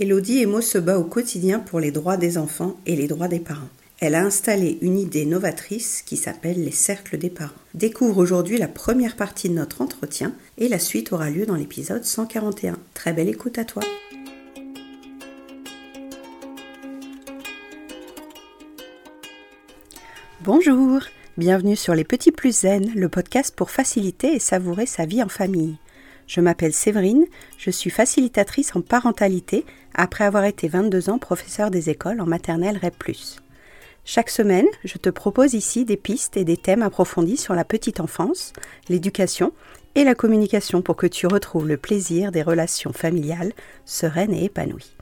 Elodie Emo se bat au quotidien pour les droits des enfants et les droits des parents. Elle a installé une idée novatrice qui s'appelle les cercles des parents. Découvre aujourd'hui la première partie de notre entretien et la suite aura lieu dans l'épisode 141. Très belle écoute à toi. Bonjour, bienvenue sur Les Petits Plus Zen, le podcast pour faciliter et savourer sa vie en famille. Je m'appelle Séverine, je suis facilitatrice en parentalité après avoir été 22 ans professeur des écoles en maternelle REP+. Chaque semaine, je te propose ici des pistes et des thèmes approfondis sur la petite enfance, l'éducation et la communication pour que tu retrouves le plaisir des relations familiales sereines et épanouies.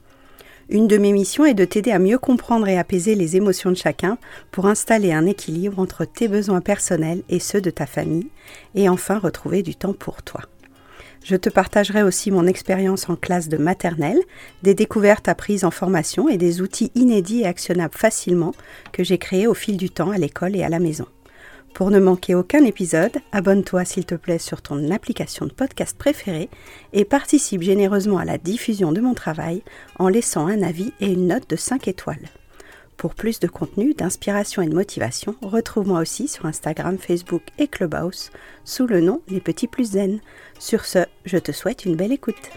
Une de mes missions est de t'aider à mieux comprendre et apaiser les émotions de chacun pour installer un équilibre entre tes besoins personnels et ceux de ta famille et enfin retrouver du temps pour toi. Je te partagerai aussi mon expérience en classe de maternelle, des découvertes apprises en formation et des outils inédits et actionnables facilement que j'ai créés au fil du temps à l'école et à la maison. Pour ne manquer aucun épisode, abonne-toi s'il te plaît sur ton application de podcast préférée et participe généreusement à la diffusion de mon travail en laissant un avis et une note de 5 étoiles. Pour plus de contenu, d'inspiration et de motivation, retrouve-moi aussi sur Instagram, Facebook et Clubhouse sous le nom Les Petits Plus Zen. Sur ce, je te souhaite une belle écoute.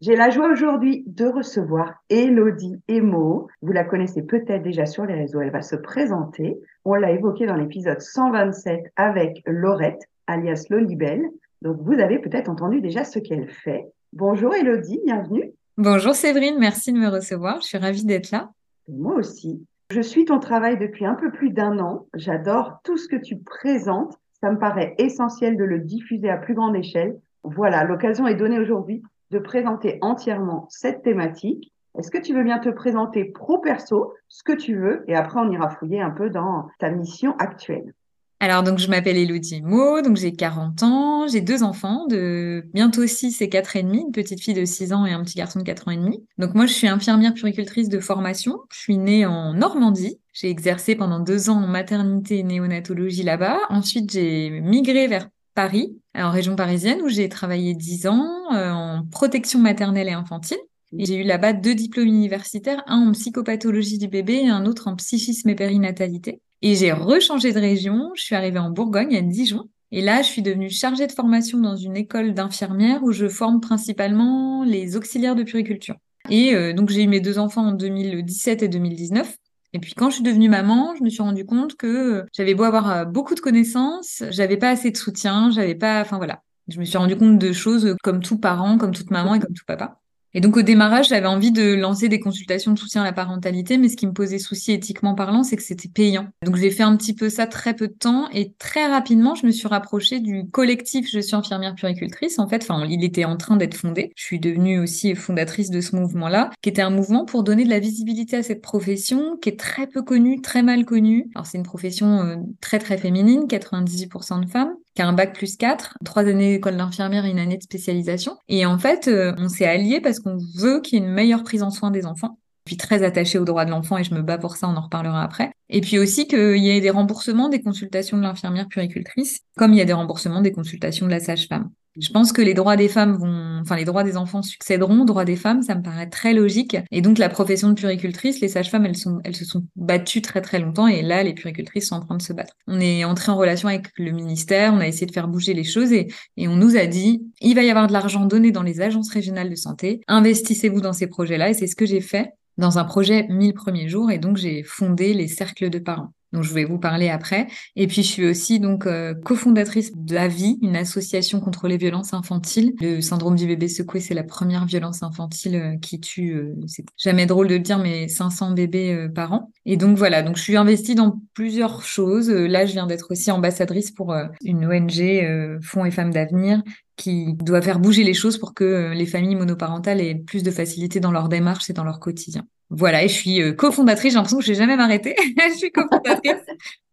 J'ai la joie aujourd'hui de recevoir Elodie Emo. Vous la connaissez peut-être déjà sur les réseaux, elle va se présenter. On l'a évoqué dans l'épisode 127 avec Laurette, alias Lolibel. Donc, vous avez peut-être entendu déjà ce qu'elle fait. Bonjour Elodie, bienvenue. Bonjour Séverine, merci de me recevoir. Je suis ravie d'être là. moi aussi. Je suis ton travail depuis un peu plus d'un an. J'adore tout ce que tu présentes. Ça me paraît essentiel de le diffuser à plus grande échelle. Voilà, l'occasion est donnée aujourd'hui de présenter entièrement cette thématique. Est-ce que tu veux bien te présenter pro-perso, ce que tu veux, et après on ira fouiller un peu dans ta mission actuelle? Alors, donc, je m'appelle Elodie Mo, donc j'ai 40 ans, j'ai deux enfants de bientôt 6 et 4 et demi, une petite fille de 6 ans et un petit garçon de 4 ans et demi. Donc, moi, je suis infirmière puricultrice de formation. Je suis née en Normandie. J'ai exercé pendant deux ans en maternité et néonatologie là-bas. Ensuite, j'ai migré vers Paris, en région parisienne, où j'ai travaillé 10 ans euh, en protection maternelle et infantile. Et j'ai eu là-bas deux diplômes universitaires, un en psychopathologie du bébé et un autre en psychisme et périnatalité. Et j'ai rechangé de région. Je suis arrivée en Bourgogne, à Dijon. Et là, je suis devenue chargée de formation dans une école d'infirmières où je forme principalement les auxiliaires de puriculture. Et euh, donc, j'ai eu mes deux enfants en 2017 et 2019. Et puis quand je suis devenue maman, je me suis rendu compte que euh, j'avais beau avoir euh, beaucoup de connaissances, j'avais pas assez de soutien, j'avais pas, enfin voilà. Je me suis rendu compte de choses comme tout parent, comme toute maman et comme tout papa. Et donc au démarrage, j'avais envie de lancer des consultations de soutien à la parentalité, mais ce qui me posait souci éthiquement parlant, c'est que c'était payant. Donc j'ai fait un petit peu ça très peu de temps et très rapidement, je me suis rapprochée du collectif Je suis infirmière puricultrice. En fait, enfin, il était en train d'être fondé. Je suis devenue aussi fondatrice de ce mouvement-là, qui était un mouvement pour donner de la visibilité à cette profession, qui est très peu connue, très mal connue. Alors c'est une profession euh, très très féminine, 98% de femmes, qui a un bac plus 4, trois années d'école d'infirmière et une année de spécialisation. Et en fait, euh, on s'est alliés parce qu'on veut qu'il y ait une meilleure prise en soin des enfants. Je suis très attachée aux droits de l'enfant et je me bats pour ça, on en reparlera après. Et puis aussi qu'il y ait des remboursements des consultations de l'infirmière puricultrice, comme il y a des remboursements des consultations de la sage-femme. Je pense que les droits des femmes vont, enfin les droits des enfants succéderont aux droits des femmes, ça me paraît très logique. Et donc la profession de puricultrice, les sages-femmes, elles se sont battues très très longtemps et là les puricultrices sont en train de se battre. On est entré en relation avec le ministère, on a essayé de faire bouger les choses et, et on nous a dit il va y avoir de l'argent donné dans les agences régionales de santé, investissez-vous dans ces projets-là et c'est ce que j'ai fait dans un projet 1000 premiers jours et donc j'ai fondé les cercles de parents dont je vais vous parler après. Et puis je suis aussi donc euh, cofondatrice d'AVI, une association contre les violences infantiles. Le syndrome du bébé secoué, c'est la première violence infantile euh, qui tue, euh, c'est jamais drôle de le dire, mais 500 bébés par an. Et donc voilà, donc je suis investie dans plusieurs choses. Là, je viens d'être aussi ambassadrice pour une ONG Fonds et Femmes d'avenir qui doit faire bouger les choses pour que les familles monoparentales aient plus de facilité dans leur démarche et dans leur quotidien. Voilà, et je suis euh, cofondatrice, j'ai l'impression que je vais jamais m'arrêter. je suis cofondatrice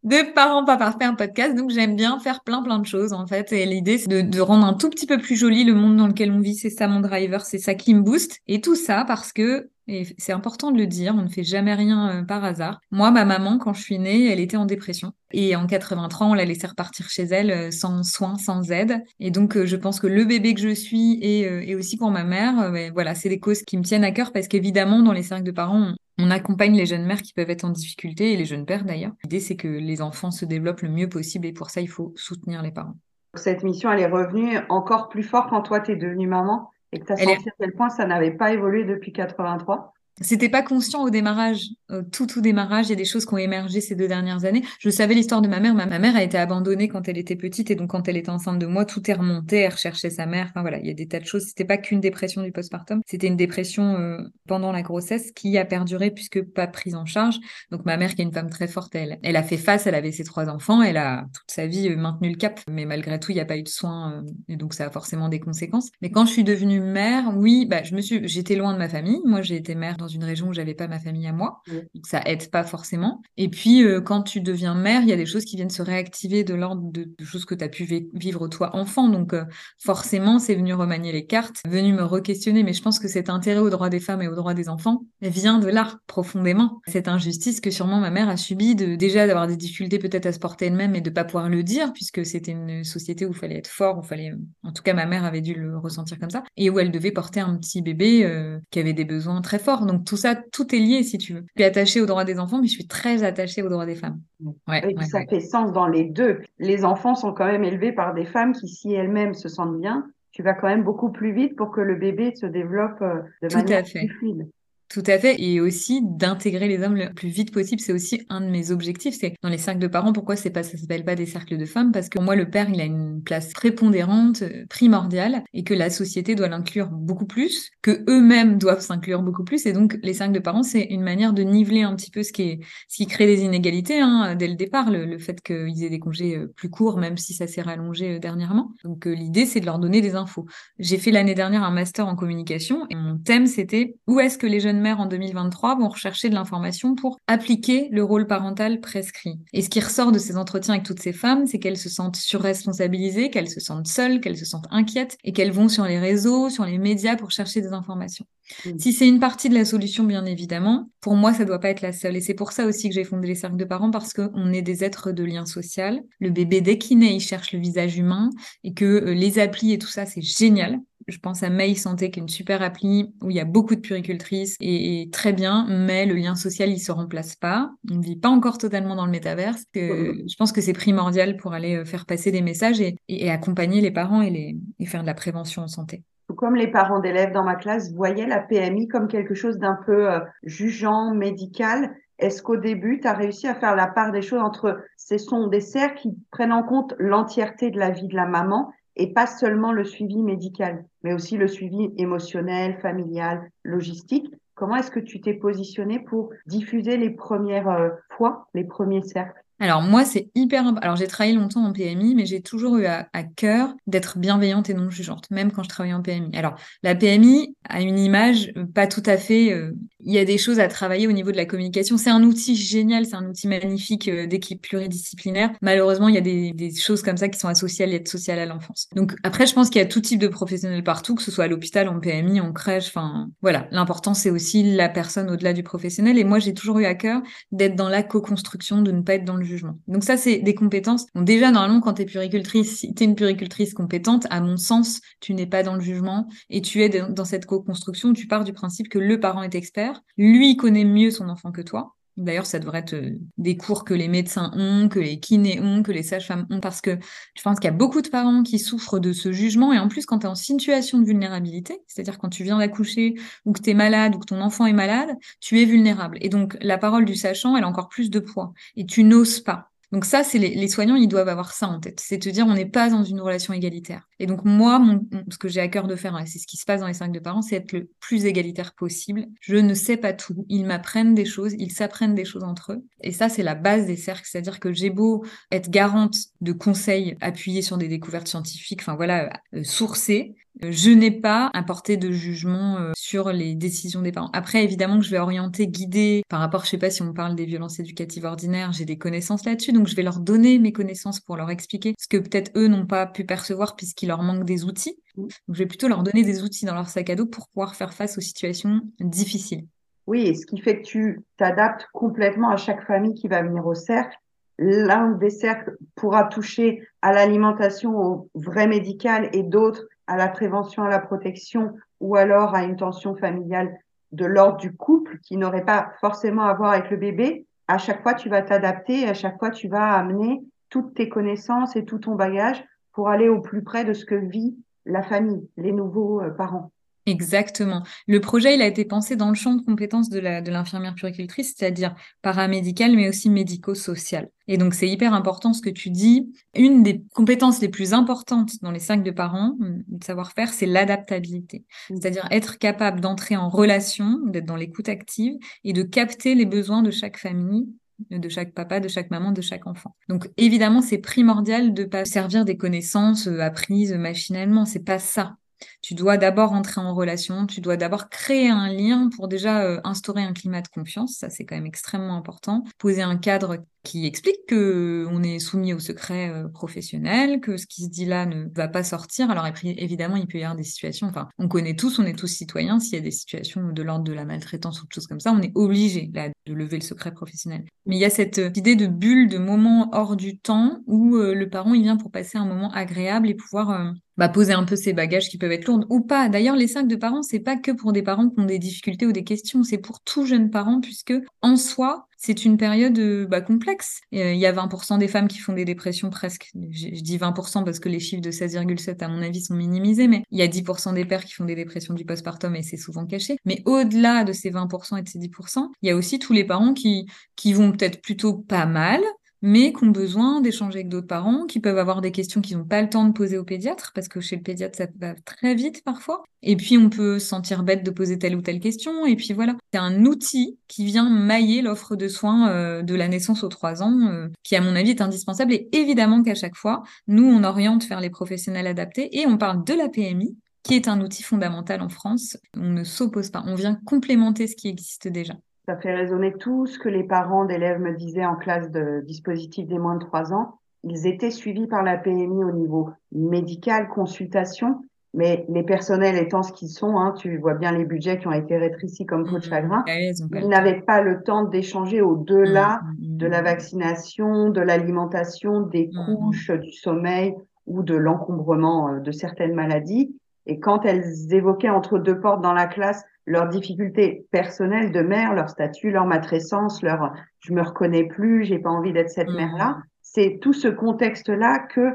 de Parents pas parfaits, un podcast, donc j'aime bien faire plein plein de choses en fait. Et l'idée c'est de, de, rendre un tout petit peu plus joli le monde dans lequel on vit, c'est ça mon driver, c'est ça qui me booste. Et tout ça parce que Et c'est important de le dire, on ne fait jamais rien euh, par hasard. Moi, ma maman, quand je suis née, elle était en dépression. Et en 83, on l'a laissée repartir chez elle euh, sans soins, sans aide. Et donc, euh, je pense que le bébé que je suis et, aussi pour ma mère, ben, voilà, c'est des causes qui me tiennent à cœur parce qu'évidemment, dans les cercles de parents, on accompagne les jeunes mères qui peuvent être en difficulté et les jeunes pères d'ailleurs. L'idée, c'est que les enfants se développent le mieux possible et pour ça, il faut soutenir les parents. Cette mission, elle est revenue encore plus fort quand toi, tu es devenue maman? Et que tu as senti à quel point ça n'avait pas évolué depuis 83 c'était pas conscient au démarrage, au tout tout démarrage. Il y a des choses qui ont émergé ces deux dernières années. Je savais l'histoire de ma mère. Ma, mère a été abandonnée quand elle était petite et donc quand elle était enceinte de moi, tout est remonté. Elle recherchait sa mère. Enfin voilà, il y a des tas de choses. C'était pas qu'une dépression du postpartum. C'était une dépression euh, pendant la grossesse qui a perduré puisque pas prise en charge. Donc ma mère, qui est une femme très forte, elle, elle a fait face. Elle avait ses trois enfants. Elle a toute sa vie euh, maintenu le cap. Mais malgré tout, il n'y a pas eu de soins euh, et donc ça a forcément des conséquences. Mais quand je suis devenue mère, oui, bah je me suis, j'étais loin de ma famille. Moi, j'ai été mère dans une région où j'avais pas ma famille à moi. Donc ça aide pas forcément. Et puis euh, quand tu deviens mère, il y a des choses qui viennent se réactiver de l'ordre de, choses que tu as pu vivre toi enfant. Donc euh, forcément, c'est venu remanier les cartes, venu me re-questionner. Mais je pense que cet intérêt aux droits des femmes et aux droits des enfants vient de là profondément. Cette injustice que sûrement ma mère a subie de déjà d'avoir des difficultés peut-être à se porter elle-même et de pas pouvoir le dire puisque c'était une société où il fallait être fort, où il fallait, en tout cas ma mère avait dû le ressentir comme ça, et où elle devait porter un petit bébé euh, qui avait des besoins très forts. Donc tout ça tout est lié, si tu veux. Je suis attachée aux droits des enfants, mais je suis très attachée aux droits des femmes. Ouais, et ça fait sens dans les deux. Les enfants sont quand même élevés par des femmes qui, si elles-mêmes se sentent bien, tu vas quand même beaucoup plus vite pour que le bébé se développe euh, de tout manière plus fluide. Tout à fait. Et aussi d'intégrer les hommes le plus vite possible. C'est aussi un de mes objectifs. C'est dans les cercles de parents. Pourquoi c'est pas, ça s'appelle pas des cercles de femmes? Parce que pour moi, le père, il a une place prépondérante, euh, primordiale, et que la société doit l'inclure beaucoup plus, que eux-mêmes doivent s'inclure beaucoup plus. Et donc, les cercles de parents, c'est une manière de niveler un petit peu ce qui est, ce qui crée des inégalités, hein, dès le départ. Le, fait qu'ils aient des congés euh, plus courts, même si ça s'est rallongé euh, dernièrement. Donc, l'idée, c'est de leur donner des infos. J'ai fait l'année dernière un master en communication et mon thème, c'était où est-ce que les jeunes mères en 2023 vont rechercher de l'information pour appliquer le rôle parental prescrit. Et ce qui ressort de ces entretiens avec toutes ces femmes, c'est qu'elles se sentent surresponsabilisées, qu'elles se sentent seules, qu'elles se sentent inquiètes et qu'elles vont sur les réseaux, sur les médias pour chercher des informations. Mmh. Si c'est une partie de la solution, bien évidemment, pour moi, ça doit pas être la seule. Et c'est pour ça aussi que j'ai fondé les cercles de parents parce qu'on est des êtres de lien social. Le bébé, dès qu'il naît, il cherche le visage humain et que euh, les applis et tout ça, c'est génial. Je pense à May Santé, qui est une super appli où il y a beaucoup de puricultrices et, très bien, mais le lien social, il se remplace pas. On ne vit pas encore totalement dans le métaverse. Que, je pense que c'est primordial pour aller euh, faire passer des messages et, accompagner les parents et, les, et faire de la prévention en santé comme les parents d'élèves dans ma classe voyaient la PMI comme quelque chose d'un peu euh, jugeant, médical, est-ce qu'au début, tu as réussi à faire la part des choses entre ce sont des cercles qui prennent en compte l'entièreté de la vie de la maman et pas seulement le suivi médical, mais aussi le suivi émotionnel, familial, logistique. Comment est-ce que tu t'es positionné pour diffuser les premières euh, fois, les premiers cercles? Alors moi, c'est hyper... Alors j'ai travaillé longtemps en PMI, mais j'ai toujours eu à, cœur d'être bienveillante et non jugeante, même quand je travaillais en PMI. Alors la PMI a une image euh, pas tout à fait... Euh, il y a des choses à travailler au niveau de la communication. C'est un outil génial, c'est un outil magnifique euh, d'équipe pluridisciplinaire. Malheureusement, il y a des, choses comme ça qui sont associées à l'aide sociale à l'enfance. Donc après, je pense qu'il y a tout type de professionnels partout, que ce soit à l'hôpital, en PMI, en crèche, enfin voilà. L'important, c'est aussi la personne au-delà du professionnel. Et moi, j'ai toujours eu à cœur d'être dans la co-construction, de ne pas être dans le donc ça, c'est des compétences. Donc déjà, normalement, quand tu es puricultrice, si tu es une puricultrice compétente, à mon sens, tu n'es pas dans le jugement et tu es dans cette co-construction. Tu pars du principe que le parent est expert. Lui connaît mieux son enfant que toi. D'ailleurs, ça devrait être euh, des cours que les médecins ont, que les kinés ont, que les sages-femmes ont, parce que je pense qu'il y a beaucoup de parents qui souffrent de ce jugement. Et en plus, quand tu es en situation de vulnérabilité, c'est-à-dire quand tu viens d'accoucher ou que tu es malade ou que ton enfant est malade, tu es vulnérable. Et donc, la parole du sachant, elle a encore plus de poids. Et tu n'oses pas. Donc ça, c'est les, soignants, ils doivent avoir ça en tête. C'est te dire, on n'est pas dans une relation égalitaire. Et donc moi, ce que j'ai à cœur de faire, c'est ce qui se passe dans les cinq de parents, c'est être le plus égalitaire possible. Je ne sais pas tout. Ils m'apprennent des choses, ils s'apprennent des choses entre eux. Et ça, c'est la base des cercles. C'est-à-dire que j'ai beau être garante de conseils appuyés sur des découvertes scientifiques, enfin voilà, euh, sourcées, je n'ai pas porter de jugement euh, sur les décisions des parents. Après, évidemment que je vais orienter, guider par rapport, je sais pas si on parle des violences éducatives ordinaires, j'ai des connaissances là-dessus, donc je vais leur donner mes connaissances pour leur expliquer ce que peut-être eux n'ont pas pu percevoir puisqu'il leur manque des outils. Donc je vais plutôt leur donner des outils dans leur sac à dos pour pouvoir faire face aux situations difficiles. Oui, et ce qui fait que tu t'adaptes complètement à chaque famille qui va venir au cercle. L'un des cercles pourra toucher à l'alimentation, au vrai médical, et d'autres à la prévention, à la protection, ou alors à une tension familiale de l'ordre du couple qui n'aurait pas forcément à voir avec le bébé. À chaque fois, tu vas t'adapter à chaque fois, tu vas amener toutes tes connaissances et tout ton bagage pour aller au plus près de ce que vit la famille, les nouveaux euh, parents. Exactement. Le projet, il a été pensé dans le champ de compétences de l'infirmière puricultrice, c'est-à-dire paramédical, mais aussi médico-social. Et donc, c'est hyper important ce que tu dis. Une des compétences les plus importantes dans les cinq de parents, de savoir-faire, c'est l'adaptabilité. Mmh. C'est-à-dire être capable d'entrer en relation, d'être dans l'écoute active et de capter les besoins de chaque famille de chaque papa, de chaque maman, de chaque enfant. Donc évidemment, c'est primordial de pas servir des connaissances euh, apprises machinalement, c'est pas ça. Tu dois d'abord entrer en relation, tu dois d'abord créer un lien pour déjà euh, instaurer un climat de confiance, ça c'est quand même extrêmement important, poser un cadre qui explique que on est soumis au secret euh, professionnel, que ce qui se dit là ne va pas sortir. Alors évidemment, il peut y avoir des situations, enfin, on connaît tous, on est tous citoyens, s'il y a des situations de l'ordre de la maltraitance ou de choses comme ça, on est obligé là de lever le secret professionnel. Mais il y a cette euh, idée de bulle, de moment hors du temps où le parent il vient pour passer un moment agréable et pouvoir bah, poser un peu ses bagages qui peuvent être lourds ou pas. D'ailleurs, les cinq de parents, c'est pas que pour des parents qui ont des difficultés ou des questions, c'est pour tout jeune parent puisque en soi, c'est une période euh, bah, complexe. Euh, il y a 20% des femmes qui font des dépressions presque. Je, dis 20% parce que les chiffres de 16,7 à mon avis sont minimisés, mais il y a 10% des pères qui font des dépressions du postpartum et c'est souvent caché. Mais au-delà de ces 20% et de ces 10%, il y a aussi tous les parents qui, qui vont peut-être plutôt pas mal, mais qui ont besoin d'échanger avec d'autres parents, qui peuvent avoir des questions qu'ils n'ont pas le temps de poser au pédiatre, parce que chez le pédiatre, ça va très vite parfois. Et puis, on peut se sentir bête de poser telle ou telle question. Et puis voilà, c'est un outil qui vient mailler l'offre de soins euh, de la naissance aux trois ans, euh, qui, à mon avis, est indispensable. Et évidemment qu'à chaque fois, nous, on oriente vers les professionnels adaptés et on parle de la PMI, qui est un outil fondamental en France. On ne s'oppose pas, on vient complémenter ce qui existe déjà. Ça fait résonner tout ce que les parents d'élèves me disaient en classe de dispositif des moins de 3 ans. Ils étaient suivis par la PMI au niveau médical, consultation, mais les personnels étant ce qu'ils sont, hein, tu vois bien les budgets qui ont été rétrécis comme peau de mmh. chagrin, ils n'avaient pas le temps d'échanger au-delà mmh, mmh, de la vaccination, de l'alimentation, des couches, du sommeil ou de l'encombrement euh, de certaines maladies. Et quand elles évoquaient entre deux portes dans la classe leurs difficultés personnelles de mère, leur statut, leur matrescence, leur je me reconnais plus, j'ai pas envie d'être cette mmh. mère-là. C'est tout ce contexte-là que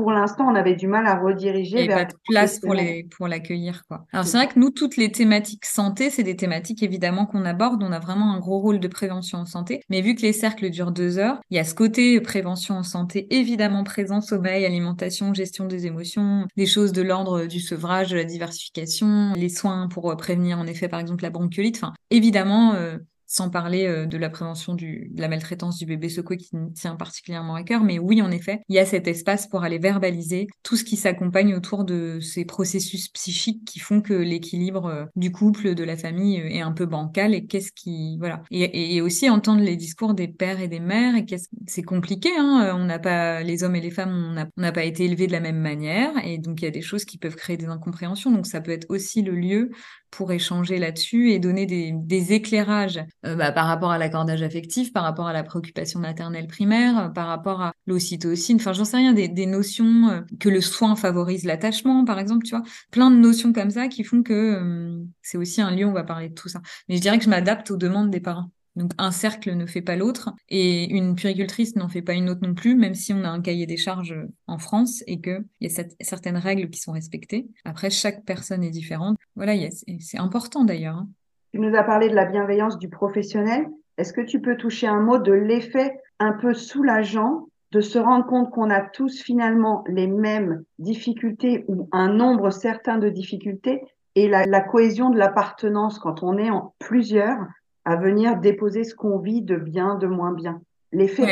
pour l'instant, on avait du mal à rediriger Il vers. Pas de place pour les pour l'accueillir quoi. Alors c'est vrai que nous toutes les thématiques santé, c'est des thématiques évidemment qu'on aborde. On a vraiment un gros rôle de prévention en santé. Mais vu que les cercles durent deux heures, il y a ce côté prévention en santé évidemment présent, sommeil, alimentation, gestion des émotions, des choses de l'ordre du sevrage, de la diversification, les soins pour prévenir en effet par exemple la bronchiolite. Enfin évidemment. Euh, sans parler euh, de la prévention du, de la maltraitance du bébé secoué qui tient particulièrement à cœur. Mais oui, en effet, il y a cet espace pour aller verbaliser tout ce qui s'accompagne autour de ces processus psychiques qui font que l'équilibre euh, du couple, de la famille euh, est un peu bancal et qu'est-ce qui, voilà. Et, et, aussi entendre les discours des pères et des mères et qu'est-ce, c'est compliqué, hein. On n'a pas, les hommes et les femmes, on n'a pas été élevés de la même manière et donc il y a des choses qui peuvent créer des incompréhensions. Donc ça peut être aussi le lieu pour échanger là-dessus et donner des, des éclairages euh, bah, par rapport à l'accordage affectif, par rapport à la préoccupation maternelle primaire, euh, par rapport à l'ocytocine, enfin j'en sais rien, des, notions euh, que le soin favorise l'attachement, par exemple, tu vois, plein de notions comme ça qui font que c'est aussi un lieu où on va parler de tout ça. Mais je dirais que je m'adapte aux demandes des parents. Donc un cercle ne fait pas l'autre et une puricultrice n'en fait pas une autre non plus, même si on a un cahier des charges en France et qu'il y a certaines règles qui sont respectées. Après, chaque personne est différente. Voilà, c'est important d'ailleurs. Hein. Tu nous as parlé de la bienveillance du professionnel. Est-ce que tu peux toucher un mot de l'effet un peu soulageant de se rendre compte qu'on a tous finalement les mêmes difficultés ou un nombre certain de difficultés et la, la cohésion de l'appartenance quand on est en plusieurs à venir déposer ce qu'on vit de bien, de moins bien? L'effet,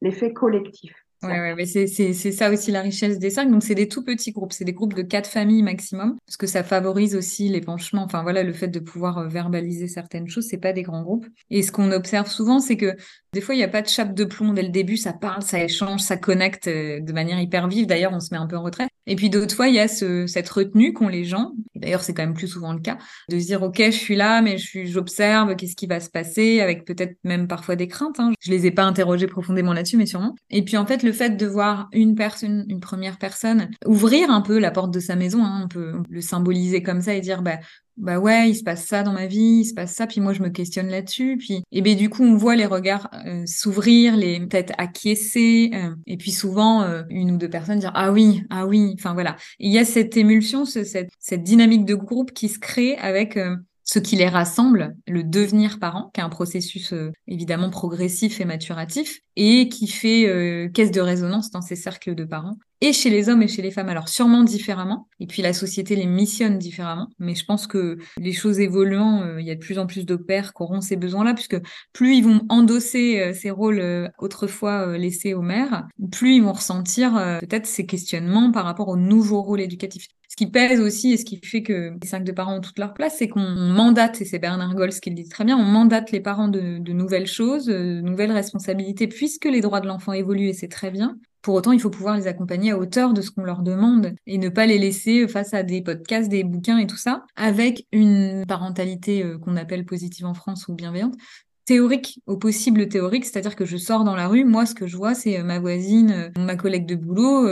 l'effet collectif. Oui, ouais, mais c'est, c'est, c'est ça aussi la richesse des cercles. Donc, c'est des tout petits groupes. C'est des groupes de quatre familles maximum, parce que ça favorise aussi l'épanchement. Enfin, voilà, le fait de pouvoir euh, verbaliser certaines choses, c'est pas des grands groupes. Et ce qu'on observe souvent, c'est que des fois, il n'y a pas de chape de plomb dès le début. Ça parle, ça échange, ça connecte euh, de manière hyper vive. D'ailleurs, on se met un peu en retrait. Et puis d'autres fois, il y a ce, cette retenue qu'ont les gens. D'ailleurs, c'est quand même plus souvent le cas de se dire ok, je suis là, mais je j'observe, qu'est-ce qui va se passer, avec peut-être même parfois des craintes. Hein. Je les ai pas interrogés profondément là-dessus, mais sûrement. Et puis en fait, le fait de voir une personne, une première personne, ouvrir un peu la porte de sa maison, hein, on peut le symboliser comme ça et dire bah bah ouais, il se passe ça dans ma vie, il se passe ça, puis moi je me questionne là-dessus, puis et ben du coup on voit les regards euh, s'ouvrir, les têtes acquiescer, euh, et puis souvent euh, une ou deux personnes dire ah oui, ah oui, enfin voilà. Il y a cette émulsion, cette, cette dynamique de groupe qui se crée avec ce qui les rassemble, le devenir parent, qui est un processus évidemment progressif et maturatif, et qui fait caisse de résonance dans ces cercles de parents et chez les hommes et chez les femmes. Alors sûrement différemment, et puis la société les missionne différemment, mais je pense que les choses évoluant, euh, il y a de plus en plus de pères qui auront ces besoins-là, puisque plus ils vont endosser euh, ces rôles euh, autrefois laissés aux mères, plus ils vont ressentir peut-être ces questionnements par rapport aux nouveaux rôles éducatifs. Ce qui pèse aussi et ce qui fait que les cinq de parents ont toute leur place, c'est qu'on mandate, et c'est Bernard Gols qui le dit très bien, on mandate les parents de, de nouvelles choses, de nouvelles responsabilités, puisque les droits de l'enfant évoluent et c'est très bien. Pour autant, il faut pouvoir les accompagner à hauteur de ce qu'on leur demande et ne pas les laisser face à des podcasts, des bouquins et tout ça, avec une parentalité euh, qu'on appelle positive en France ou bienveillante, théorique au possible théorique, c'est-à-dire que je sors dans la rue, moi ce que je vois c'est euh, ma voisine, euh, ma collègue de boulot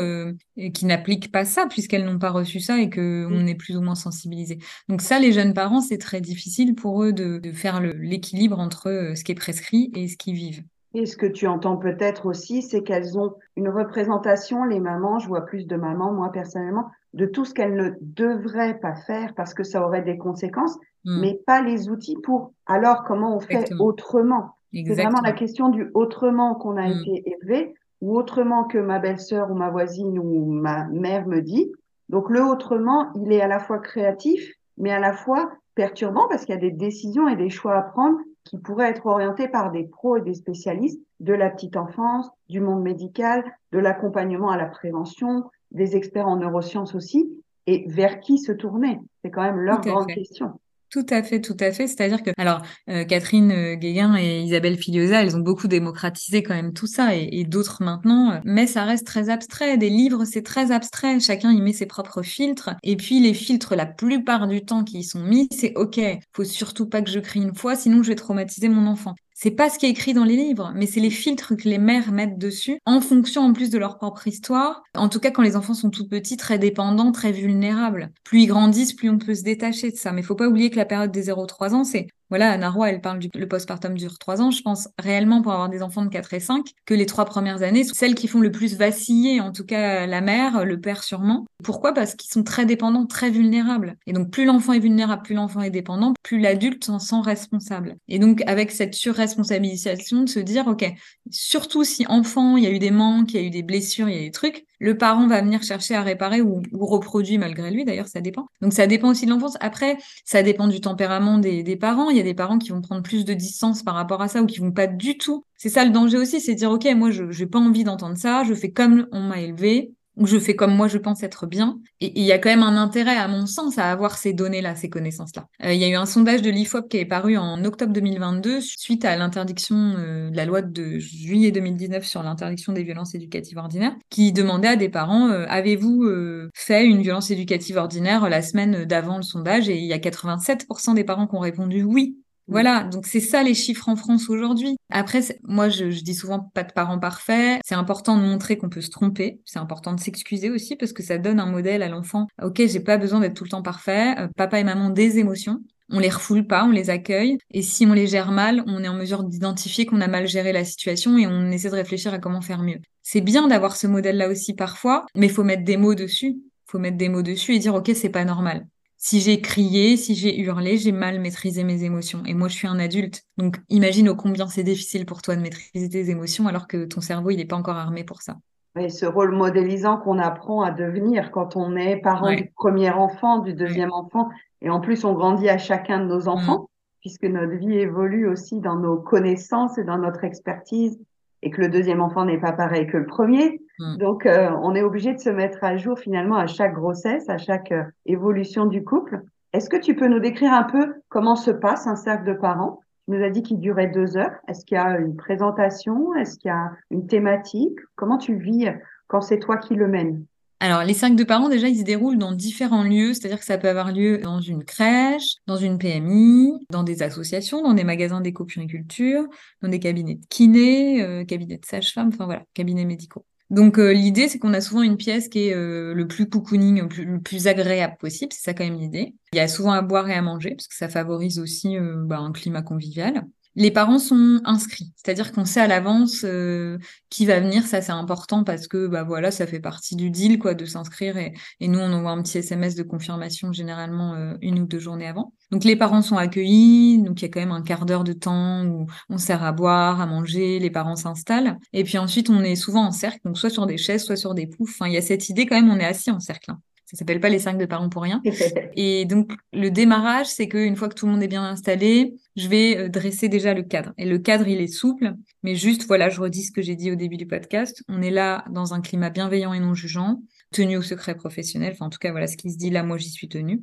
qui n'applique pas ça puisqu'elles n'ont pas reçu ça et que on est plus ou moins sensibilisé. Donc ça les jeunes parents c'est très difficile pour eux de, de faire l'équilibre entre ce qui est prescrit et ce qu'ils vivent. Et ce que tu entends peut-être aussi, c'est qu'elles ont une représentation, les mamans, je vois plus de mamans, moi personnellement, de tout ce qu'elles ne devraient pas faire parce que ça aurait des conséquences, hmm. mais pas les outils pour alors comment on fait autrement? C'est vraiment la question du autrement qu'on a hmm. été élevé ou autrement que ma belle-sœur ou ma voisine ou ma mère me dit. Donc le autrement, il est à la fois créatif, mais à la fois perturbant parce qu'il y a des décisions et des choix à prendre qui pourraient être orientés par des pros et des spécialistes de la petite enfance, du monde médical, de l'accompagnement à la prévention, des experts en neurosciences aussi, et vers qui se tourner C'est quand même leur grande question. Tout à fait, tout à fait. C'est-à-dire que, alors, euh, Catherine euh, Guéguin et Isabelle Filiosa, elles ont beaucoup démocratisé quand même tout ça, et, d'autres maintenant, euh, mais ça reste très abstrait. Des livres, c'est très abstrait. Chacun y met ses propres filtres. Et puis, les filtres, la plupart du temps qui y sont mis, c'est OK, faut surtout pas que je crie une fois, sinon je vais traumatiser mon enfant c'est pas ce qui est écrit dans les livres, mais c'est les filtres que les mères mettent dessus en fonction en plus de leur propre histoire. En tout cas, quand les enfants sont tout petits, très dépendants, très vulnérables. Plus ils grandissent, plus on peut se détacher de ça. Mais faut pas oublier que la période des 0-3 ans, c'est voilà, Anna Roy, elle parle du le postpartum dure trois ans. Je pense réellement pour avoir des enfants de 4 et 5 que les trois premières années sont celles qui font le plus vaciller, en tout cas la mère, le père sûrement. Pourquoi? Parce qu'ils sont très dépendants, très vulnérables. Et donc plus l'enfant est vulnérable, plus l'enfant est dépendant, plus l'adulte s'en sent responsable. Et donc avec cette surresponsabilisation de se dire, ok, surtout si enfant, il y a eu des manques, il y a eu des blessures, il y a des trucs, le parent va venir chercher à réparer ou, ou reproduit malgré lui, d'ailleurs, ça dépend. Donc ça dépend aussi de l'enfance. Après, ça dépend du tempérament des, des parents. Il y a des parents qui vont prendre plus de distance par rapport à ça ou qui vont pas du tout. C'est ça le danger aussi, c'est dire, OK, moi, je n'ai pas envie d'entendre ça, je fais comme on m'a élevé, je fais comme moi je pense être bien. Et il y a quand même un intérêt, à mon sens, à avoir ces données-là, ces connaissances-là. Euh, il y a eu un sondage de l'IFOP qui est paru en octobre 2022 suite à l'interdiction euh, de la loi de juillet 2019 sur l'interdiction des violences éducatives ordinaires, qui demandait à des parents euh, avez-vous fait une violence éducative ordinaire la semaine d'avant le sondage? Et il y a 87% des parents qui ont répondu oui. Voilà, donc c'est ça les chiffres en France aujourd'hui. Après, moi, je, dis souvent pas de parents parfaits. C'est important de montrer qu'on peut se tromper. C'est important de s'excuser aussi parce que ça donne un modèle à l'enfant. Ok, j'ai pas besoin d'être tout le temps parfait. Euh, papa et maman des émotions. On les refoule pas, on les accueille. Et si on les gère mal, on est en mesure d'identifier qu'on a mal géré la situation et on essaie de réfléchir à comment faire mieux. C'est bien d'avoir ce modèle-là aussi parfois, mais faut mettre des mots dessus. Faut mettre des mots dessus et dire ok, c'est pas normal si j'ai crié, si j'ai hurlé, j'ai mal maîtrisé mes émotions. Et moi, je suis un adulte. Donc, imagine au combien c'est difficile pour toi de maîtriser tes émotions alors que ton cerveau, il n'est pas encore armé pour ça. Et ce rôle modélisant qu'on apprend à devenir quand on est parent du premier enfant, du deuxième enfant, et en plus on grandit à chacun de nos enfants, mm. puisque notre vie évolue aussi dans nos connaissances et dans notre expertise, et que le deuxième enfant n'est pas pareil que le premier. Mm. Donc, euh, on est obligé de se mettre à jour finalement à chaque grossesse, à chaque euh, évolution du couple. Est-ce que tu peux nous décrire un peu comment se passe un cercle de parents? Tu nous as dit qu'il durait deux heures. Est-ce qu'il y a une présentation? Est-ce qu'il y a une thématique? Comment tu vis quand c'est toi qui le mènes? Alors, les cercles de parents, déjà, ils se déroulent dans différents lieux, c'est-à-dire que ça peut avoir lieu dans une crèche, dans une PMI, dans des associations, dans des magasins d'éco-puriculture, dans des cabinets de kiné, euh, cabinets de sage-femme, enfin voilà, cabinets médicaux. Donc euh, l'idée, c'est qu'on a souvent une pièce qui est euh, le plus cocooning, le plus, le plus agréable possible. C'est ça quand même l'idée. Il y a souvent à boire et à manger parce que ça favorise aussi bah, un climat convivial les parents sont inscrits, c'est-à-dire qu'on sait à l'avance euh, qui va venir, ça c'est important parce que bah voilà, ça fait partie du deal quoi de s'inscrire et, nous on envoie un petit SMS de confirmation généralement euh, une ou deux journées avant. Donc les parents sont accueillis, donc il y a quand même un quart d'heure de temps où on sert à boire, à manger, les parents s'installent et puis ensuite on est souvent en cercle, donc soit sur des chaises, soit sur des poufs. Enfin il y a cette idée quand même on est assis en cercle. Hein. Ça s'appelle pas les cinq de parents pour rien. Et donc, le démarrage, c'est qu'une fois que tout le monde est bien installé, je vais euh, dresser déjà le cadre. Et le cadre, il est souple, mais juste, voilà, je redis ce que j'ai dit au début du podcast. On est là dans un climat bienveillant et non jugeant, tenu au secret professionnel. Enfin, en tout cas, voilà ce qui se dit là, moi, j'y suis tenue.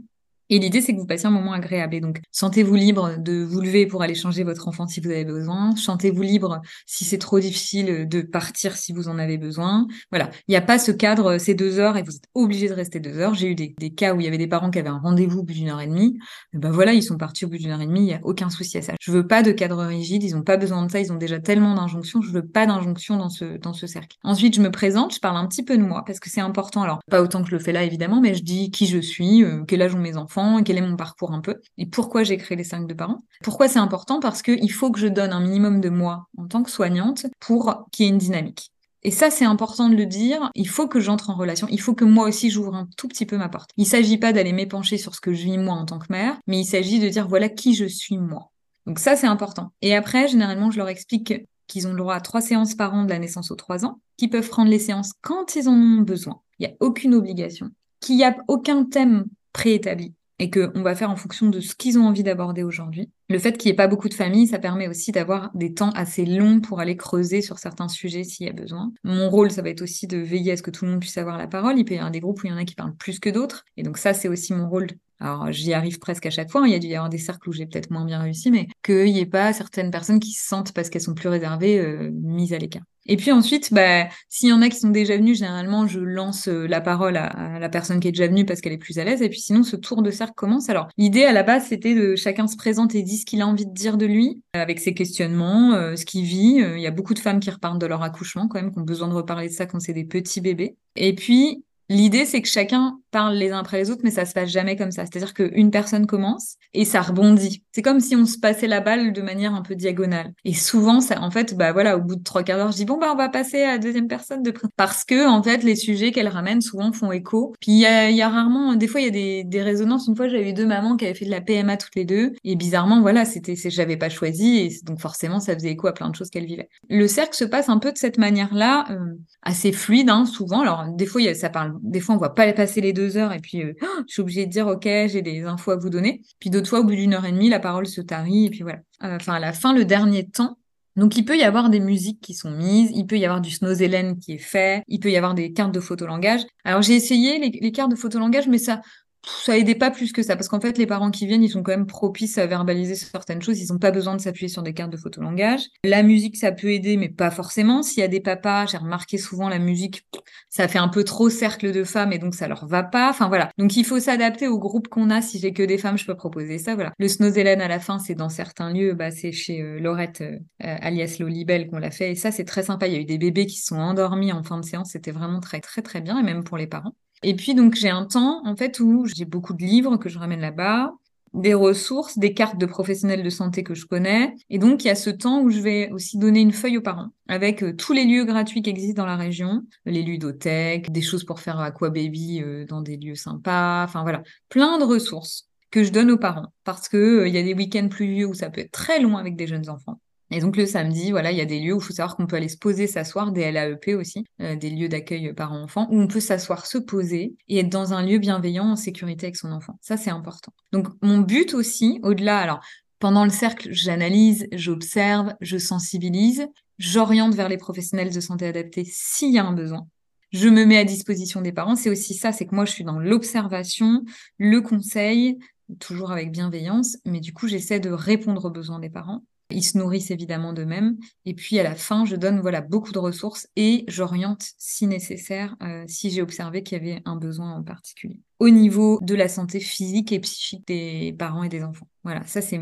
Et l'idée, c'est que vous passiez un moment agréable. Et donc, sentez-vous libre de vous lever pour aller changer votre enfant si vous avez besoin. Sentez-vous libre si c'est trop difficile de partir si vous en avez besoin. Voilà. Il n'y a pas ce cadre, c'est deux heures et vous êtes obligé de rester deux heures. J'ai eu des, cas où il y avait des parents qui avaient un rendez-vous au bout d'une heure et demie. ben voilà, ils sont partis au bout d'une heure et demie. Il n'y a aucun souci à ça. Je veux pas de cadre rigide. Ils n'ont pas besoin de ça. Ils ont déjà tellement d'injonctions. Je veux pas d'injonctions dans ce, dans ce cercle. Ensuite, je me présente. Je parle un petit peu de moi parce que c'est important. Alors, pas autant que je le fais là, évidemment, mais je dis qui je suis, euh, quel âge ont mes enfants quel est mon parcours un peu, et pourquoi j'ai créé les cinq de parents. Pourquoi c'est important? Parce qu'il faut que je donne un minimum de moi en tant que soignante pour qu'il y ait une dynamique. Et ça, c'est important de le dire. Il faut que j'entre en relation. Il faut que moi aussi, j'ouvre un tout petit peu ma porte. Il s'agit pas d'aller m'épancher sur ce que je vis moi en tant que mère, mais il s'agit de dire voilà qui je suis moi. Donc ça, c'est important. Et après, généralement, je leur explique qu'ils ont le droit à trois séances par an de la naissance aux trois ans, qu'ils peuvent prendre les séances quand ils en ont besoin. Il n'y a aucune obligation. Qu'il n'y a aucun thème préétabli et qu'on va faire en fonction de ce qu'ils ont envie d'aborder aujourd'hui. Le fait qu'il n'y ait pas beaucoup de familles, ça permet aussi d'avoir des temps assez longs pour aller creuser sur certains sujets s'il y a besoin. Mon rôle, ça va être aussi de veiller à ce que tout le monde puisse avoir la parole. Il peut y avoir des groupes où il y en a qui parlent plus que d'autres. Et donc ça, c'est aussi mon rôle alors j'y arrive presque à chaque fois, il y a dû y avoir des cercles où j'ai peut-être moins bien réussi, mais qu'il n'y ait pas certaines personnes qui se sentent, parce qu'elles sont plus réservées, euh, mises à l'écart. Et puis ensuite, bah, s'il y en a qui sont déjà venus, généralement, je lance euh, la parole à, la personne qui est déjà venue parce qu'elle est plus à l'aise. Et puis sinon, ce tour de cercle commence. Alors, l'idée à la base, c'était de chacun se présente et dit ce qu'il a envie de dire de lui, avec ses questionnements, euh, ce qu'il vit. Il y a beaucoup de femmes qui repartent de leur accouchement, quand même, qui ont besoin de reparler de ça quand c'est des petits bébés. Et puis, L'idée, c'est que chacun parle les uns après les autres, mais ça se passe jamais comme ça. C'est-à-dire qu'une personne commence et ça rebondit. C'est comme si on se passait la balle de manière un peu diagonale. Et souvent, ça, en fait, bah voilà, au bout de trois quarts d'heure, je dis bon bah on va passer à la deuxième personne de parce que en fait les sujets qu'elle ramène souvent font écho. Puis il y a, rarement, des fois il y a des, des résonances. Une fois j'avais eu deux mamans qui avaient fait de la PMA toutes les deux et bizarrement voilà c'était j'avais pas choisi et donc forcément ça faisait écho à plein de choses qu'elle vivait. Le cercle se passe un peu de cette manière-là, euh, assez fluide hein, souvent. Alors des fois y a, ça parle des fois, on voit pas passer les deux heures et puis euh, je suis obligée de dire ok, j'ai des infos à vous donner. Puis d'autres fois, au bout d'une heure et demie, la parole se tarit et puis voilà. Euh, enfin, à la fin, le dernier temps. Donc, il peut y avoir des musiques qui sont mises, il peut y avoir du Snozelen qui est fait, il peut y avoir des cartes de photolangage. Alors, j'ai essayé les, les cartes de photolangage, mais ça, ça aidait pas plus que ça, parce qu'en fait, les parents qui viennent, ils sont quand même propices à verbaliser certaines choses. Ils n'ont pas besoin de s'appuyer sur des cartes de photolangage. La musique, ça peut aider, mais pas forcément. S'il y a des papas, j'ai remarqué souvent la musique, ça fait un peu trop cercle de femmes et donc ça leur va pas. Enfin voilà. Donc il faut s'adapter au groupe qu'on a. Si j'ai que des femmes, je peux proposer ça. Voilà. Le Snozelen à la fin, c'est dans certains lieux, bah, c'est chez euh, Laurette, euh, alias Lolibel, qu'on l'a fait. Et ça, c'est très sympa. Il y a eu des bébés qui sont endormis en fin de séance. C'était vraiment très, très, très bien. Et même pour les parents. Et puis donc j'ai un temps en fait où j'ai beaucoup de livres que je ramène là-bas, des ressources, des cartes de professionnels de santé que je connais. Et donc il y a ce temps où je vais aussi donner une feuille aux parents avec euh, tous les lieux gratuits qui existent dans la région, les ludothèques, des choses pour faire aqua baby euh, dans des lieux sympas, enfin voilà, plein de ressources que je donne aux parents parce que euh, il y a des week-ends pluvieux où ça peut être très long avec des jeunes enfants. Et donc le samedi, voilà, il y a des lieux où il faut savoir qu'on peut aller se poser, s'asseoir, des LAEP aussi, euh, des lieux d'accueil parents-enfants, où on peut s'asseoir, se poser et être dans un lieu bienveillant, en sécurité avec son enfant. Ça, c'est important. Donc mon but aussi, au-delà, alors pendant le cercle, j'analyse, j'observe, je sensibilise, j'oriente vers les professionnels de santé adaptés s'il y a un besoin. Je me mets à disposition des parents. C'est aussi ça, c'est que moi, je suis dans l'observation, le conseil, toujours avec bienveillance, mais du coup, j'essaie de répondre aux besoins des parents Ils se nourrissent évidemment d'eux-mêmes. Et puis à la fin, je donne voilà beaucoup de ressources et j'oriente si nécessaire, euh, si j'ai observé qu'il y avait un besoin en particulier. Au niveau de la santé physique et psychique des parents et des enfants. Voilà, ça c'est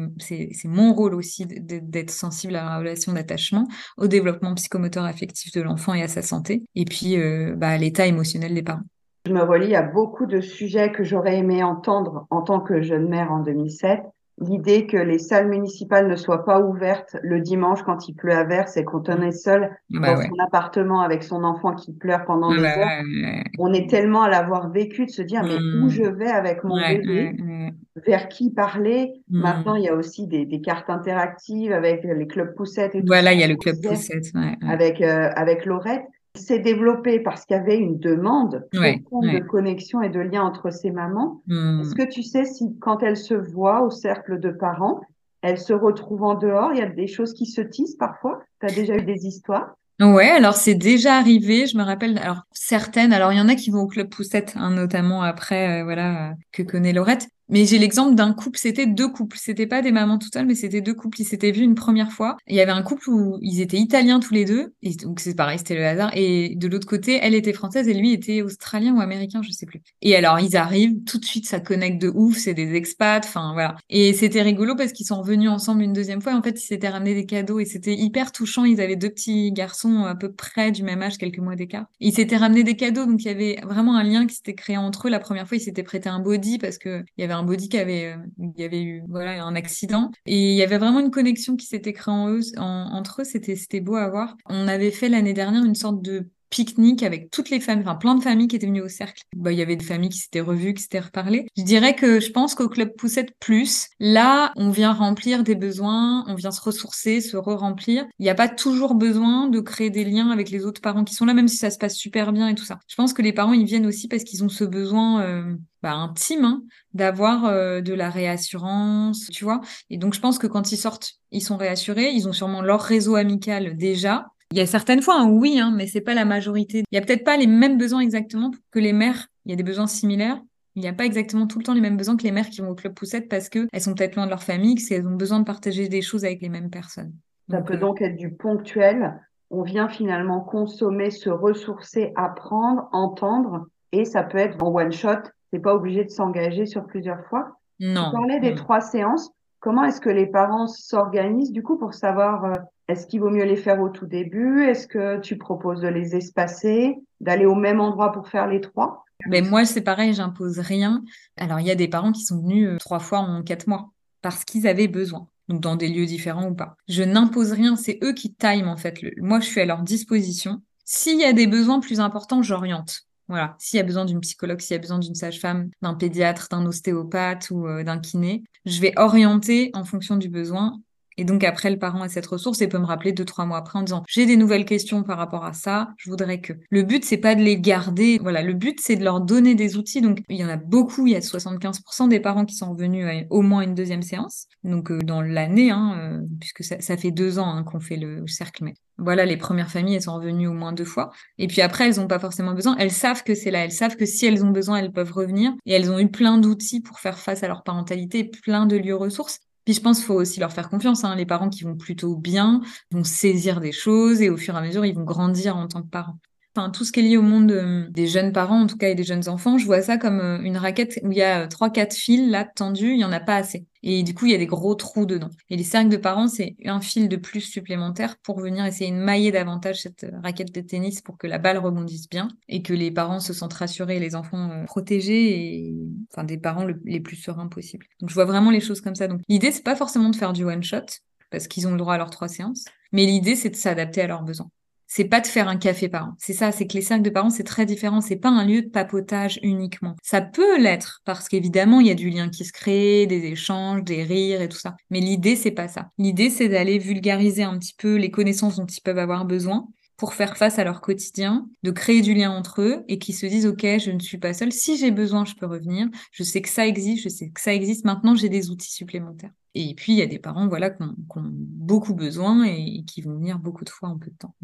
mon rôle aussi d'être sensible à la relation d'attachement, au développement psychomoteur affectif de l'enfant et à sa santé, et puis euh, bah, à l'état émotionnel des parents. Je me relie à beaucoup de sujets que j'aurais aimé entendre en tant que jeune mère en 2007 l'idée que les salles municipales ne soient pas ouvertes le dimanche quand il pleut à verse et quand on est seul bah dans son appartement avec son enfant qui pleure pendant des bah heures. On est tellement à l'avoir vécu de se dire mais où mmh. je vais avec mon bébé? vers qui parler? Mmh. Maintenant, il y a aussi des, des, cartes interactives avec les clubs poussettes et Voilà, il y a le club poussette. Avec, euh, avec Laurette s'est développé parce qu'il y avait une demande de connexion et de lien entre ces mamans. Hmm. Est-ce que tu sais si quand elles se voient au cercle de parents, elles se retrouvent en dehors Il y a des choses qui se tissent parfois? Tu as déjà eu des histoires? Ouais, alors c'est déjà arrivé, je me rappelle, alors certaines, alors il y en a qui vont au club poussette, hein, notamment après, euh, voilà, euh, que connaît Laurette, mais j'ai l'exemple d'un couple, c'était deux couples, c'était pas des mamans toutes seules, mais c'était deux couples, ils s'étaient vus une première fois. Il y avait un couple où ils étaient italiens tous les deux, et donc c'est pareil, c'était le hasard. Et de l'autre côté, elle était française et lui était australien ou américain, je sais plus. Et alors ils arrivent, tout de suite ça connecte de ouf, c'est des expats, enfin voilà. Et c'était rigolo parce qu'ils sont revenus ensemble une deuxième fois. En fait, ils s'étaient ramenés des cadeaux et c'était hyper touchant. Ils avaient deux petits garçons à peu près du même âge, quelques mois d'écart. Ils s'étaient ramenés des cadeaux, donc il y avait vraiment un lien qui s'était créé entre eux. La première fois, ils s'étaient prêté un body parce que il y avait un body qui avait, euh, il y avait eu voilà un accident et il y avait vraiment une connexion qui s'était créée en eux, entre eux. C'était beau à voir. On avait fait l'année dernière une sorte de pique-nique avec toutes les familles, enfin plein de familles qui étaient venues au cercle. Bah, il y avait des familles qui s'étaient revues, qui s'étaient reparlées. Je dirais que je pense qu'au club Poussette Plus, là, on vient remplir des besoins, on vient se ressourcer, se re-remplir. Il n'y a pas toujours besoin de créer des liens avec les autres parents qui sont là, même si ça se passe super bien et tout ça. Je pense que les parents, ils viennent aussi parce qu'ils ont ce besoin euh, bah, intime hein, d'avoir euh, de la réassurance, tu vois. Et donc, je pense que quand ils sortent, ils sont réassurés, ils ont sûrement leur réseau amical déjà il y a certaines fois un oui, hein, mais c'est pas la majorité. Il y a peut-être pas les mêmes besoins exactement que les mères. Il y a des besoins similaires. Il n'y a pas exactement tout le temps les mêmes besoins que les mères qui vont au club poussette parce qu'elles sont peut-être loin de leur famille, qu'elles ont besoin de partager des choses avec les mêmes personnes. Ça peut euh, donc être du ponctuel. On vient finalement consommer, se ressourcer, apprendre, entendre, et ça peut être en one shot. C'est pas obligé de s'engager sur plusieurs fois. Non. Tu parlais des trois séances. Comment est-ce que les parents s'organisent du coup pour savoir euh, est-ce qu'il vaut mieux les faire au tout début? Est-ce que tu proposes de les espacer, d'aller au même endroit pour faire les trois? Mais moi, c'est pareil, j'impose rien. Alors, il y a des parents qui sont venus euh, trois fois en quatre mois parce qu'ils avaient besoin. Donc, dans des lieux différents ou pas. Je n'impose rien, c'est eux qui time en fait. Moi, je suis à leur disposition. S'il y a des besoins plus importants, j'oriente. Voilà, s'il y a besoin d'une psychologue, s'il y a besoin d'une sage-femme, d'un pédiatre, d'un ostéopathe ou euh, d'un kiné, je vais orienter en fonction du besoin et donc après, le parent a cette ressource et peut me rappeler deux, trois mois après en disant j'ai des nouvelles questions par rapport à ça, je voudrais que. Le but, c'est pas de les garder. Voilà, le but, c'est de leur donner des outils. Donc il y en a beaucoup, il y a 75% des parents qui sont revenus à au moins une deuxième séance. Donc euh, dans l'année, hein, euh, puisque ça, ça, fait deux ans hein, qu'on fait le cercle, mais voilà, les premières familles, elles sont revenues au moins deux fois. Et puis après, elles n'ont pas forcément besoin. Elles savent que c'est là. Elles savent que si elles ont besoin, elles peuvent revenir. Et elles ont eu plein d'outils pour faire face à leur parentalité, plein de lieux ressources. Puis je pense qu'il faut aussi leur faire confiance. Hein. Les parents qui vont plutôt bien vont saisir des choses et au fur et à mesure, ils vont grandir en tant que parents tout ce qui est lié au monde euh, des jeunes parents, en tout cas, et des jeunes enfants, je vois ça comme euh, une raquette où il y a euh, trois, quatre fils là tendus, il y en a pas assez. Et du coup, il y a des gros trous dedans. Et les cercles de parents, c'est un fil de plus supplémentaire pour venir essayer de mailler davantage cette raquette de tennis pour que la balle rebondisse bien et que les parents se sentent rassurés, les enfants protégés et enfin des parents les plus sereins possibles. Donc je vois vraiment les choses comme ça. Donc l'idée c'est pas forcément de faire du one shot parce qu'ils ont le droit à leurs trois séances, mais l'idée c'est de s'adapter à leurs besoins c'est pas de faire un café par an. C'est ça, c'est que les cercles de parents, c'est très différent. C'est pas un lieu de papotage uniquement. Ça peut l'être parce qu'évidemment, il y a du lien qui se crée, des échanges, des rires et tout ça. Mais l'idée, c'est pas ça. L'idée, c'est d'aller vulgariser un petit peu les connaissances dont ils peuvent avoir besoin pour faire face à leur quotidien, de créer du lien entre eux et qu'ils se disent ok je ne suis pas seule, si j'ai besoin je peux revenir, je sais que ça existe, je sais que ça existe, maintenant j'ai des outils supplémentaires. Et puis il y a des parents voilà qui ont, beaucoup besoin et, et qui vont venir beaucoup de fois en peu de temps.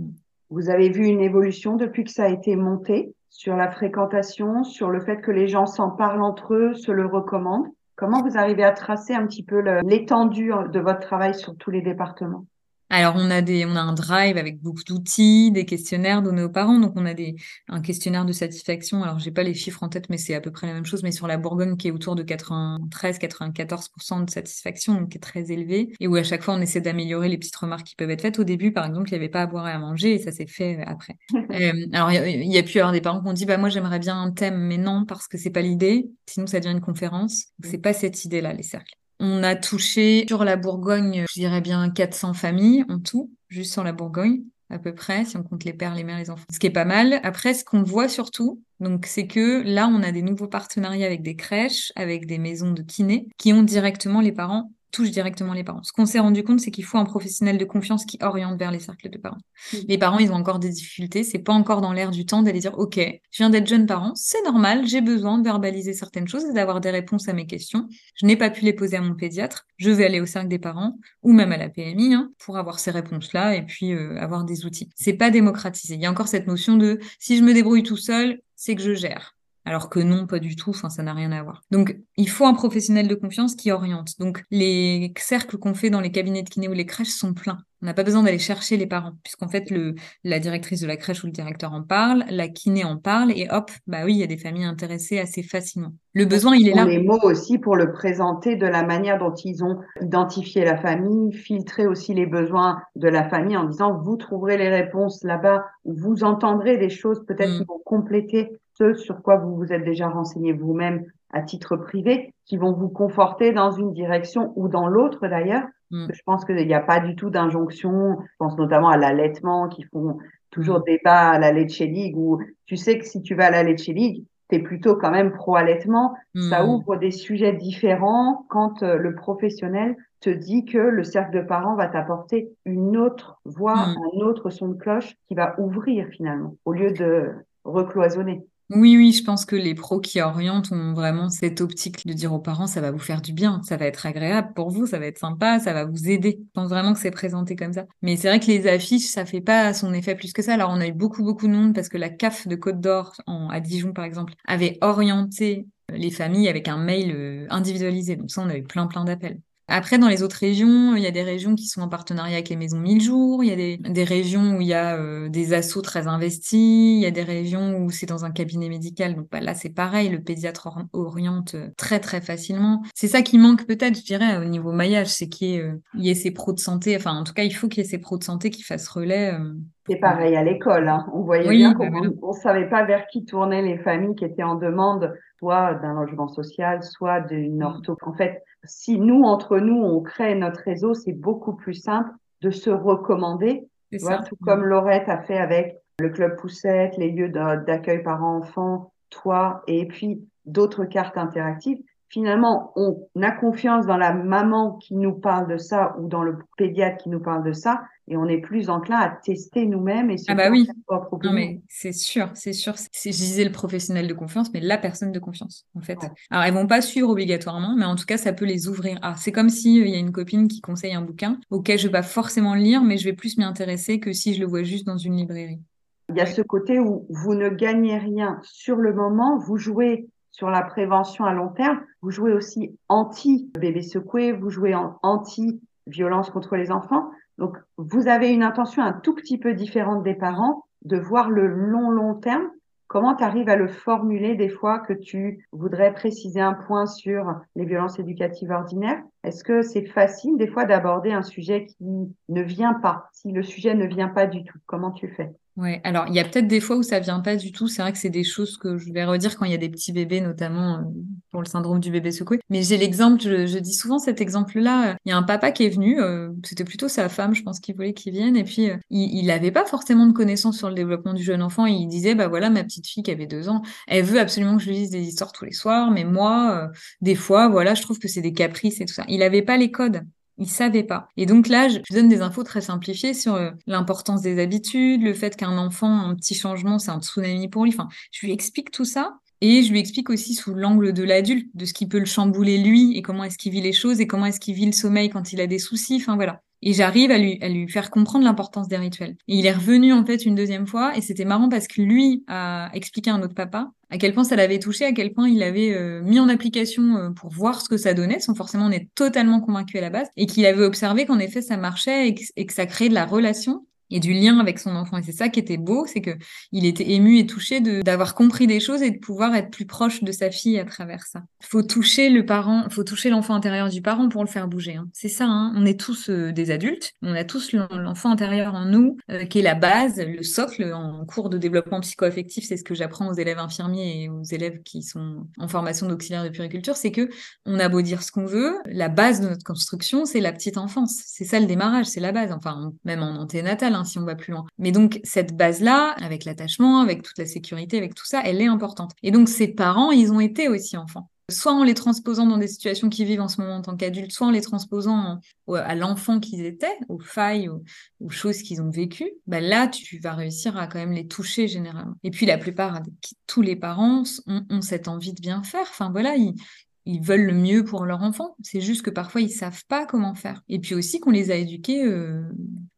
Vous avez vu une évolution depuis que ça a été monté sur la fréquentation, sur le fait que les gens s'en parlent entre eux, se le recommandent. Comment vous arrivez à tracer un petit peu l'étendue de votre travail sur tous les départements? Alors, on a des, on a un drive avec beaucoup d'outils, des questionnaires donnés aux parents. Donc, on a des, un questionnaire de satisfaction. Alors, j'ai pas les chiffres en tête, mais c'est à peu près la même chose. Mais sur la Bourgogne, qui est autour de 93-94% de satisfaction, donc qui est très élevé. Et où à chaque fois, on essaie d'améliorer les petites remarques qui peuvent être faites. Au début, par exemple, il n'y avait pas à boire et à manger, et ça s'est fait euh, après. euh, alors, il y, a pu y avoir des parents qui ont dit, bah, moi, j'aimerais bien un thème, mais non, parce que c'est pas l'idée. Sinon, ça devient une conférence. C'est pas cette idée-là, les cercles. On a touché sur la Bourgogne, je dirais bien 400 familles en tout, juste sur la Bourgogne à peu près, si on compte les pères, les mères, les enfants. Ce qui est pas mal. Après, ce qu'on voit surtout, c'est que là, on a des nouveaux partenariats avec des crèches, avec des maisons de kinés, qui ont directement les parents touche directement les parents. Ce qu'on s'est rendu compte, c'est qu'il faut un professionnel de confiance qui oriente vers les cercles de parents. Mm. Les parents, ils ont encore des difficultés. C'est pas encore dans l'air du temps d'aller dire, OK, je viens d'être jeune parent, c'est normal, j'ai besoin de verbaliser certaines choses et d'avoir des réponses à mes questions. Je n'ai pas pu les poser à mon pédiatre. Je vais aller au cercle des parents ou même à la PMI hein, pour avoir ces réponses-là et puis euh, avoir des outils. C'est pas démocratisé. Il y a encore cette notion de si je me débrouille tout seul, c'est que je gère alors que non, pas du tout, enfin ça n'a rien à voir. Donc il faut un professionnel de confiance qui oriente. Donc les cercles qu'on fait dans les cabinets de kiné ou les crèches sont pleins. On n'a pas besoin d'aller chercher les parents, puisqu'en fait, le, la directrice de la crèche ou le directeur en parle, la kiné en parle, et hop, bah oui, il y a des familles intéressées assez facilement. Le besoin, il est là. Les mots aussi pour le présenter de la manière dont ils ont identifié la famille, filtrer aussi les besoins de la famille en disant vous trouverez les réponses là-bas, vous entendrez des choses peut-être mm. qui vont compléter ce sur quoi vous vous êtes déjà renseigné vous-même à titre privé, qui vont vous conforter dans une direction ou dans l'autre d'ailleurs. Mm. Je pense qu'il n'y a pas du tout d'injonction. Je pense notamment à l'allaitement qui font toujours mm. débat à la Leche League où tu sais que si tu vas à la Leche League, tu es plutôt quand même pro-allaitement. Ça mm. ouvre des sujets différents quand euh, le professionnel te dit que le cercle de parents va t'apporter une autre voix, un autre son de cloche qui va ouvrir finalement au lieu de recloisonner. Oui, oui, je pense que les pros qui orientent ont vraiment cette optique de dire aux parents, ça va vous faire du bien, ça va être agréable pour vous, ça va être sympa, ça va vous aider. Je pense vraiment que c'est présenté comme ça. Mais c'est vrai que les affiches, ça fait pas son effet plus que ça. Alors, on a eu beaucoup, beaucoup de monde parce que la CAF de Côte d'Or, à Dijon, par exemple, avait orienté les familles avec un mail euh, individualisé. Donc ça, on a eu plein, plein d'appels. Après, dans les autres régions, il y a des régions qui sont en partenariat avec les maisons 1000 jours, il y a des, des régions où il y a euh, des assos très investis, il y a des régions où c'est dans un cabinet médical. Donc bah, là, c'est pareil, le pédiatre oriente euh, très très facilement. C'est ça qui manque peut-être, je dirais, au niveau maillage, c'est qu'il y, euh, y, ait ces pros de santé. Enfin, en tout cas, il faut qu'il y ait ces pros de santé qui fassent relais. C'est pareil à l'école. Hein. On voyait bien qu'on ne savait pas vers qui tournaient les familles qui étaient en demande, soit d'un logement social, soit d'une mm. ortho. En fait, si nous, entre nous, on crée notre réseau, c'est beaucoup plus simple de se recommander. tout comme Laurette a fait avec le club Poussette, les lieux d'accueil parents-enfants, toi, et puis d'autres cartes interactives. Finalement, on a confiance dans la maman qui nous parle de ça ou dans le pédiatre qui nous parle de ça et on est plus enclin à tester nous-mêmes et ah bah oui. non mais c'est sûr c'est sûr. Je disais le professionnel de confiance mais la personne de confiance en fait. Alors elles vont pas suivre obligatoirement mais en tout cas ça peut les ouvrir. Ah c'est comme si euh, il y a une copine qui conseille un bouquin auquel je vais pas forcément le lire mais je vais plus m'y intéresser que si je le vois juste dans une librairie. Il y a ce côté où vous ne gagnez rien sur le moment vous jouez sur la prévention à long terme. Vous jouez aussi anti bébé secoué vous jouez en anti violence contre les enfants. Donc, vous avez une intention un tout petit peu différente des parents de voir le long, long terme. Comment tu arrives à le formuler des fois que tu voudrais préciser un point sur les violences éducatives ordinaires? Est-ce que c'est facile des fois d'aborder un sujet qui ne vient pas? Si le sujet ne vient pas du tout, comment tu fais? Ouais, alors il y a peut-être des fois où ça vient pas du tout. C'est vrai que c'est des choses que je vais redire quand il y a des petits bébés, notamment euh, pour le syndrome du bébé secoué. Mais j'ai l'exemple, je, dis souvent cet exemple-là. Il y a un papa qui est venu, euh, c'était plutôt sa femme, je pense qu'il voulait qu'il vienne, et puis euh, il n'avait pas forcément de connaissances sur le développement du jeune enfant. Il disait, bah voilà, ma petite fille qui avait deux ans, elle veut absolument que je lui dise des histoires tous les soirs, mais moi, des fois, voilà, je trouve que c'est des caprices et tout ça. Il n'avait pas les codes. Il savait pas. Et donc là, je donne des infos très simplifiées sur euh, l'importance des habitudes, le fait qu'un enfant, un petit changement, c'est un tsunami pour lui. Enfin, je lui explique tout ça. Et je lui explique aussi sous l'angle de l'adulte, de ce qui peut le chambouler lui, et comment est-ce qu'il vit les choses, et comment est-ce qu'il vit le sommeil quand il a des soucis. Enfin voilà. Et j'arrive à lui, à lui faire comprendre l'importance des rituels. Et il est revenu en fait une deuxième fois et c'était marrant parce que lui a expliqué à un autre papa à quel point ça l'avait touché, à quel point il avait euh, mis en application euh, pour voir ce que ça donnait, sans forcément en être totalement convaincu à la base, et qu'il avait observé qu'en effet ça marchait et que, et que ça créait de la relation et du lien avec son enfant. Et c'est ça qui était beau, c'est que il était ému et touché d'avoir compris des choses et de pouvoir être plus proche de sa fille à travers ça. Faut toucher le parent, faut toucher l'enfant intérieur du parent pour le faire bouger. Hein. C'est ça. Hein. On est tous euh, des adultes, on a tous l'enfant intérieur en nous, euh, qui est la base, le socle. En cours de développement psychoaffectif, c'est ce que j'apprends aux élèves infirmiers et aux élèves qui sont en formation d'auxiliaire de puriculture, c'est que on a beau dire ce qu'on veut, la base de notre construction, c'est la petite enfance. C'est ça le démarrage, c'est la base. Enfin, même en anténatal, hein, si on va plus loin. Mais donc, cette base-là, avec l'attachement, avec toute la sécurité, avec tout ça, elle est importante. Et donc, ces parents, ils ont été aussi enfants soit en les transposant dans des situations qu'ils vivent en ce moment en tant qu'adultes, soit en les transposant à l'enfant qu'ils étaient, aux failles, aux, choses qu'ils ont vécues, bah là, tu vas réussir à quand même les toucher généralement. Et puis la plupart, tous les parents ont, ont cette envie de bien faire. Enfin voilà, ils, ils veulent le mieux pour leur enfant. C'est juste que parfois ils savent pas comment faire. Et puis aussi qu'on les a éduqués euh,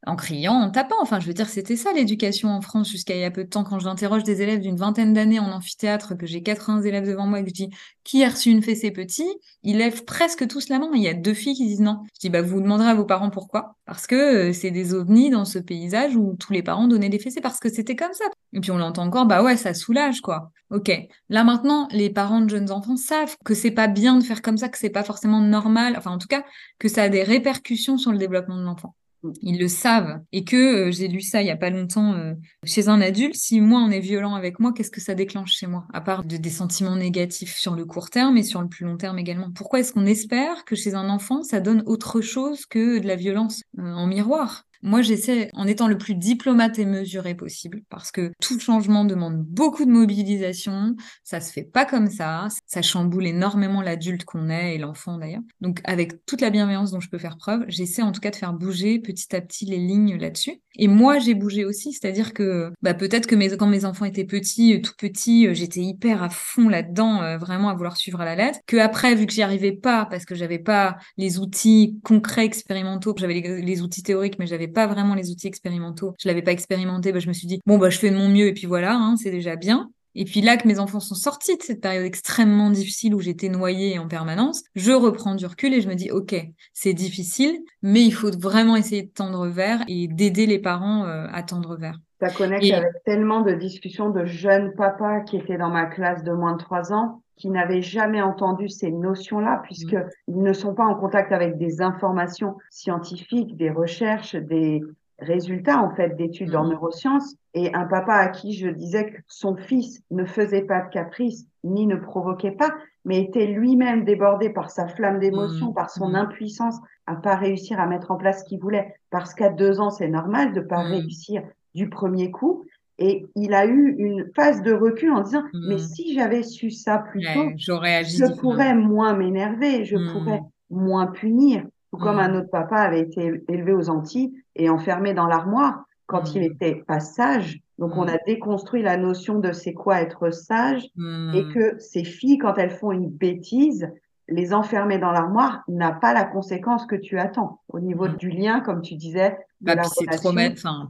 en criant, en tapant. Enfin, je veux dire, c'était ça l'éducation en France jusqu'à il y a peu de temps. Quand j'interroge des élèves d'une vingtaine d'années en amphithéâtre, que j'ai 80 élèves devant moi que je dis qui a reçu une fessée petit, ils lèvent presque tous la main. Il y a deux filles qui disent non. Je dis bah vous demanderez à vos parents pourquoi. Parce que euh, c'est des ovnis dans ce paysage où tous les parents donnaient des fessées parce que c'était comme ça. Et puis on l'entend encore, bah ouais, ça soulage quoi. Ok. Là maintenant, les parents de jeunes enfants savent que c'est pas bien de faire comme ça, que c'est pas forcément normal. Enfin en tout cas, que ça a des répercussions sur le développement de l'enfant. Ils le savent. Et que euh, j'ai lu ça il y a pas longtemps euh, chez un adulte. Si moi on est violent avec moi, qu'est-ce que ça déclenche chez moi? À part de, des sentiments négatifs sur le court terme et sur le plus long terme également. Pourquoi est-ce qu'on espère que chez un enfant ça donne autre chose que de la violence euh, en miroir? Moi, j'essaie en étant le plus diplomate et mesuré possible, parce que tout changement demande beaucoup de mobilisation, ça se fait pas comme ça, ça chamboule énormément l'adulte qu'on est et l'enfant d'ailleurs. Donc, avec toute la bienveillance dont je peux faire preuve, j'essaie en tout cas de faire bouger petit à petit les lignes là-dessus. Et moi, j'ai bougé aussi, c'est-à-dire que bah, peut-être que quand mes enfants étaient petits, euh, tout petits, euh, j'étais hyper à fond là-dedans, euh, vraiment à vouloir suivre à la lettre. Que après, vu que j'y arrivais pas, parce que j'avais pas les outils concrets, expérimentaux, j'avais les, outils théoriques, mais j'avais pas vraiment les outils expérimentaux, je l'avais pas expérimenté, bah, je me suis dit, bon, bah, je fais de mon mieux et puis voilà, hein, c'est déjà bien. Et puis là que mes enfants sont sortis de cette période extrêmement difficile où j'étais noyée en permanence, je reprends du recul et je me dis, OK, c'est difficile, mais il faut vraiment essayer de tendre vers et d'aider les parents euh, à tendre vers. Ça connecte avec tellement de discussions de jeunes papas qui étaient dans ma classe de moins de trois ans qui n'avaient jamais entendu ces notions-là, puisqu'ils mmh. ne sont pas en contact avec des informations scientifiques, des recherches, des, résultat en fait d'études en mmh. neurosciences et un papa à qui je disais que son fils ne faisait pas de caprice ni ne provoquait pas, mais était lui-même débordé par sa flamme d'émotion, mmh. par son impuissance à pas réussir à mettre en place ce qu'il voulait, parce qu'à deux ans c'est normal de pas réussir du premier coup. Et il a eu une phase de recul en disant mais si j'avais su ça plus tôt, je pourrais moins m'énerver, je pourrais moins punir. Ou comme un autre papa avait été élevé aux Antilles et enfermé dans l'armoire quand il mm. était pas sage. Donc, on mm. a déconstruit la notion de c'est quoi être sage et mm. que ces filles, quand elles font une bêtise, les enfermer dans l'armoire n'a pas la conséquence que tu attends. Au niveau du lien, comme tu disais, bah,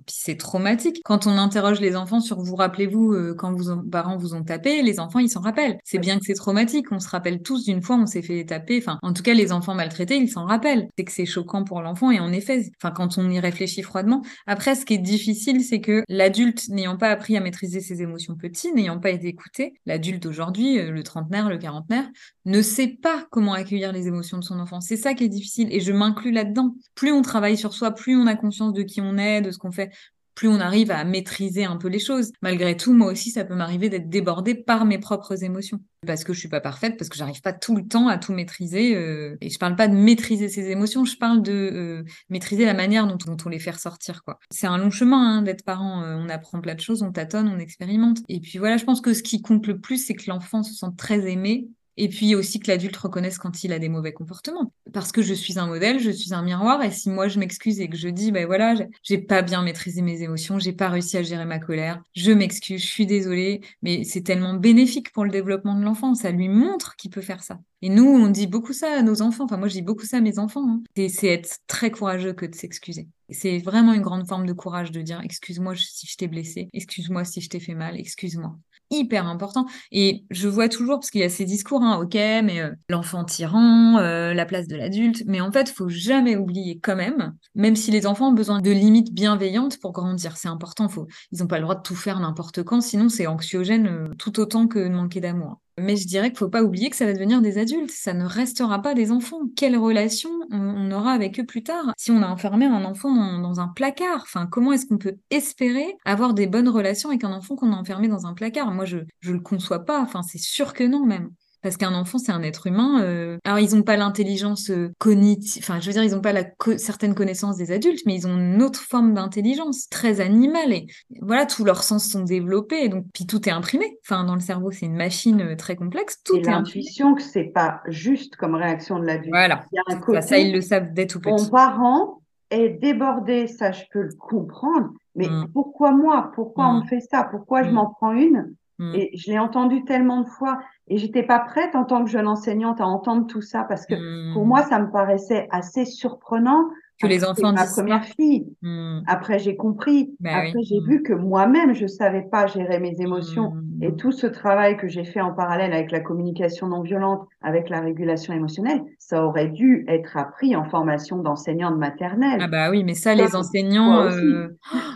c'est traumatique. Quand on interroge les enfants sur vous rappelez-vous euh, quand vos parents vous ont tapé, les enfants ils s'en rappellent. C'est bien que c'est traumatique. On se rappelle tous d'une fois on s'est fait taper. Enfin, en tout cas les enfants maltraités ils s'en rappellent. C'est que c'est choquant pour l'enfant et en effet, enfin quand on y réfléchit froidement. Après, ce qui est difficile, c'est que l'adulte n'ayant pas appris à maîtriser ses émotions petits, n'ayant pas été écouté, l'adulte aujourd'hui, euh, le trentenaire, le quarantenaire, ne sait pas comment accueillir les émotions de son enfant. C'est ça qui est difficile et je m'inclus là-dedans. Plus on travaille sur soi, plus on a conscience de qui on est, de ce qu'on fait, plus on arrive à maîtriser un peu les choses. Malgré tout, moi aussi, ça peut m'arriver d'être débordée par mes propres émotions. Parce que je suis pas parfaite, parce que j'arrive pas tout le temps à tout maîtriser. Euh, et je parle pas de maîtriser ses émotions, je parle de euh, maîtriser la manière dont, on les fait ressortir. C'est un long chemin hein, d'être parent. Euh, on apprend plein de choses, on tâtonne, on expérimente. Et puis voilà, je pense que ce qui compte le plus, c'est que l'enfant se sente très aimé Et puis aussi que l'adulte reconnaisse quand il a des mauvais comportements. Parce que je suis un modèle, je suis un miroir, et si moi je m'excuse et que je dis, ben voilà, j'ai pas bien maîtrisé mes émotions, j'ai pas réussi à gérer ma colère, je m'excuse, je suis désolée, mais c'est tellement bénéfique pour le développement de l'enfant, ça lui montre qu'il peut faire ça. Et nous, on dit beaucoup ça à nos enfants, enfin moi je dis beaucoup ça à mes enfants, hein. c'est être très courageux que de s'excuser. C'est vraiment une grande forme de courage de dire excuse-moi si je t'ai blessé, excuse-moi si je t'ai fait mal, excuse-moi hyper important. Et je vois toujours, parce qu'il y a ces discours, hein, ok, mais euh, l'enfant tyran, euh, la place de l'adulte, mais en fait, faut jamais oublier quand même, même si les enfants ont besoin de limites bienveillantes pour grandir, c'est important, faut, ils n'ont pas le droit de tout faire n'importe quand, sinon c'est anxiogène euh, tout autant que de manquer d'amour. Mais je dirais qu'il faut pas oublier que ça va devenir des adultes. Ça ne restera pas des enfants. Quelle relation on, aura avec eux plus tard? Si on a enfermé un enfant dans, un placard, enfin, comment est-ce qu'on peut espérer avoir des bonnes relations avec un enfant qu'on a enfermé dans un placard? Moi, je ne le conçois pas. Enfin, c'est sûr que non, même. Parce qu'un enfant, c'est un être humain. Euh, alors, ils n'ont pas l'intelligence euh, cognitive, enfin, je veux dire, ils n'ont pas la certaine connaissance des adultes, mais ils ont une autre forme d'intelligence, très animale. Et voilà, tous leurs sens sont développés. Et donc, puis tout est imprimé. Enfin, dans le cerveau, c'est une machine euh, très complexe. Tout et l'intuition que c'est pas juste comme réaction de l'adulte. Voilà. Il y a un côté, ça, ils le savent dès tout petit. Mon parent est débordé, ça, je peux le comprendre. Mais mmh. pourquoi moi? Pourquoi on me mmh. fait ça? Pourquoi je mmh. m'en prends une? Et je l'ai entendu tellement de fois. Et j'étais pas prête en tant que jeune enseignante à entendre tout ça parce que pour hmm. moi, ça me paraissait assez surprenant que les enfants ma première fille. Hmm. Après, j'ai compris. Ben Après, j'ai vu que moi-même, je savais pas gérer mes émotions. Et tout ce travail que j'ai fait en parallèle avec la communication non violente, avec la régulation émotionnelle, ça aurait dû être appris en formation d'enseignante maternelle. Ah bah oui, mais ça, les enseignants, euh...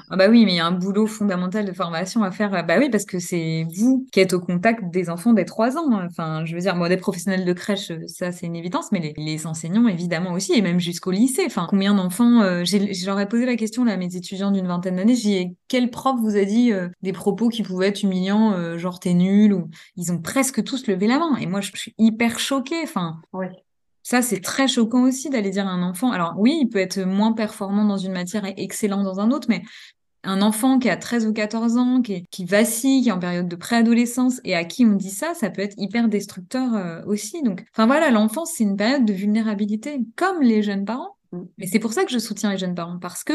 ah bah oui, mais il y a un boulot fondamental de formation à faire. Bah oui, parce que c'est vous qui êtes au contact des enfants des trois ans. Enfin, je veux dire, moi, des professionnels de crèche, ça, c'est une évidence, mais les, les enseignants, évidemment aussi, et même jusqu'au lycée. Enfin, combien d'enfants euh, J'aurais posé la question là, à mes étudiants d'une vingtaine d'années. J'ai dit quel prof vous a dit euh, des propos qui pouvaient être humiliants, euh, genre t'es nul ou ils ont presque tous levé la main. Et moi, je suis hyper choquée. Enfin, Ça, c'est très choquant aussi d'aller dire à un enfant. Alors oui, il peut être moins performant dans une matière et excellent dans un autre, mais un enfant qui a 13 ou 14 ans, qui, qui vacille, qui est en période de préadolescence et à qui on dit ça, ça peut être hyper destructeur aussi. Donc, enfin voilà, l'enfance, c'est une période de vulnérabilité, comme les jeunes parents. Mm. Mais c'est pour ça que je soutiens les jeunes parents, parce que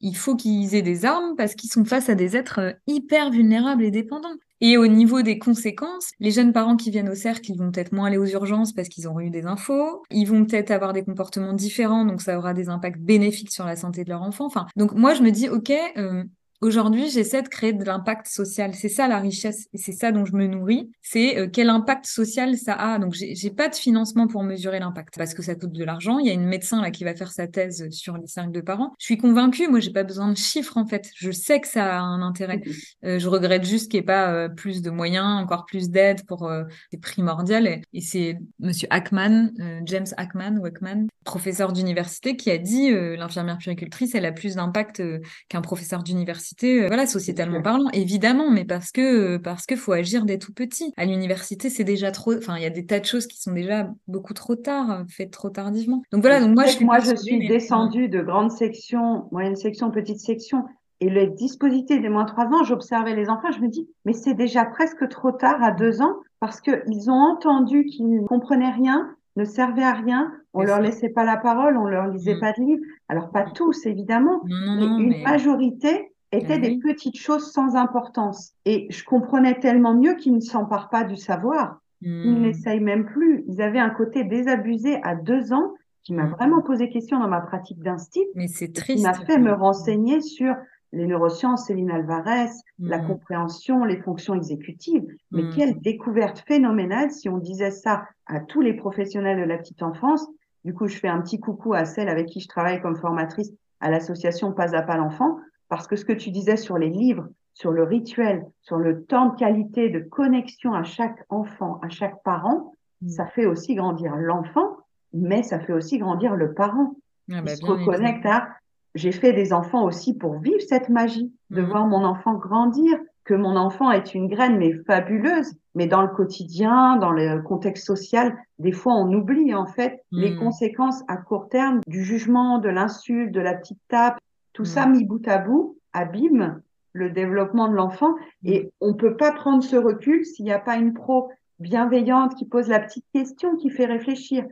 il, faut qu'ils aient des armes, parce qu'ils sont face à des êtres euh, hyper vulnérables et dépendants. Et au niveau des conséquences, les jeunes parents qui viennent au cercle, ils vont peut-être moins aller aux urgences parce qu'ils auront eu des infos. Ils vont peut-être avoir des comportements différents, donc ça aura des impacts bénéfiques sur la santé de leur enfant. Enfin, donc moi je me dis, ok, euh, Aujourd'hui, j'essaie de créer de l'impact social. C'est ça la richesse et c'est ça dont je me nourris. C'est euh, quel impact social ça a. Donc, j'ai pas de financement pour mesurer l'impact parce que ça coûte de l'argent. Il y a une médecin là qui va faire sa thèse sur les cercles de parents. Je suis convaincue. Moi, j'ai pas besoin de chiffres en fait. Je sais que ça a un intérêt. Euh, je regrette juste qu'il n'y ait pas euh, plus de moyens, encore plus d'aide pour. c'est primordial. Et, et c'est Monsieur Ackman, James Ackman ou Ackman, professeur d'université, qui a dit l'infirmière puricultrice, elle a plus d'impact qu'un professeur d'université euh, voilà, sociétalement parlant, évidemment, mais parce que parce que faut agir dès tout petit. À l'université, c'est déjà trop. Enfin, il y a des tas de choses qui sont déjà beaucoup trop tard, faites trop tardivement. Donc voilà. Donc moi, je suis, moi, je suis descendue de grande section, moyenne section, petite section. Et le dispositif des moins trois ans, j'observais les enfants, je me dis, mais c'est déjà presque trop tard à deux ans parce qu'ils ont entendu qu'ils ne comprenaient rien, ne servaient à rien, on leur laissait pas la parole, on leur lisait mm. pas de livres. Alors pas mm. tous évidemment, mais une majorité étaient bah des petites choses sans importance. Et je comprenais tellement mieux qu'ils ne s'emparent pas du savoir. Ils hmm. n'essayent même plus. Ils avaient un côté désabusé à deux ans qui m'a vraiment posé question dans ma pratique d'instit. Mais c'est triste. Qui m'a fait me renseigner sur les neurosciences, Céline Alvarez, la hmm. compréhension, les fonctions exécutives. Mais quelle découverte phénoménale si on disait ça à tous les professionnels de la petite enfance. Du coup, je fais un petit coucou à celle avec qui je travaille comme formatrice à l'association Pas à pas l'enfant parce que ce que tu disais sur les livres, sur le rituel, sur le temps de qualité de connexion à chaque enfant, à chaque parent, mm. ça fait aussi grandir l'enfant, mais ça fait aussi grandir le parent. Ah bah se reconnecte à j'ai fait des enfants aussi pour vivre cette magie, de mm. voir mon enfant grandir, que mon enfant est une graine mais fabuleuse, mais dans le quotidien, dans le contexte social, des fois on oublie en fait les mm. conséquences à court terme du jugement, de l'insulte, de la petite tape, tout ça mm. mis bout à bout abîme le développement de l'enfant et on peut pas prendre ce recul s'il n'y a pas une pro bienveillante, qui pose la petite question, qui fait réfléchir.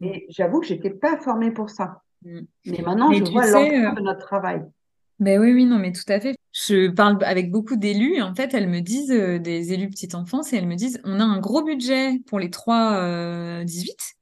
Et j'avoue que j'étais pas formée pour ça. Mm. Mais maintenant, Mais je vois sais, l'ampleur euh, de notre travail. Ben oui, oui, non, mais tout à fait. Je parle avec beaucoup d'élus en fait, elles me disent, euh, des élus petite enfance, et elles me disent, on a un gros budget pour les 3-18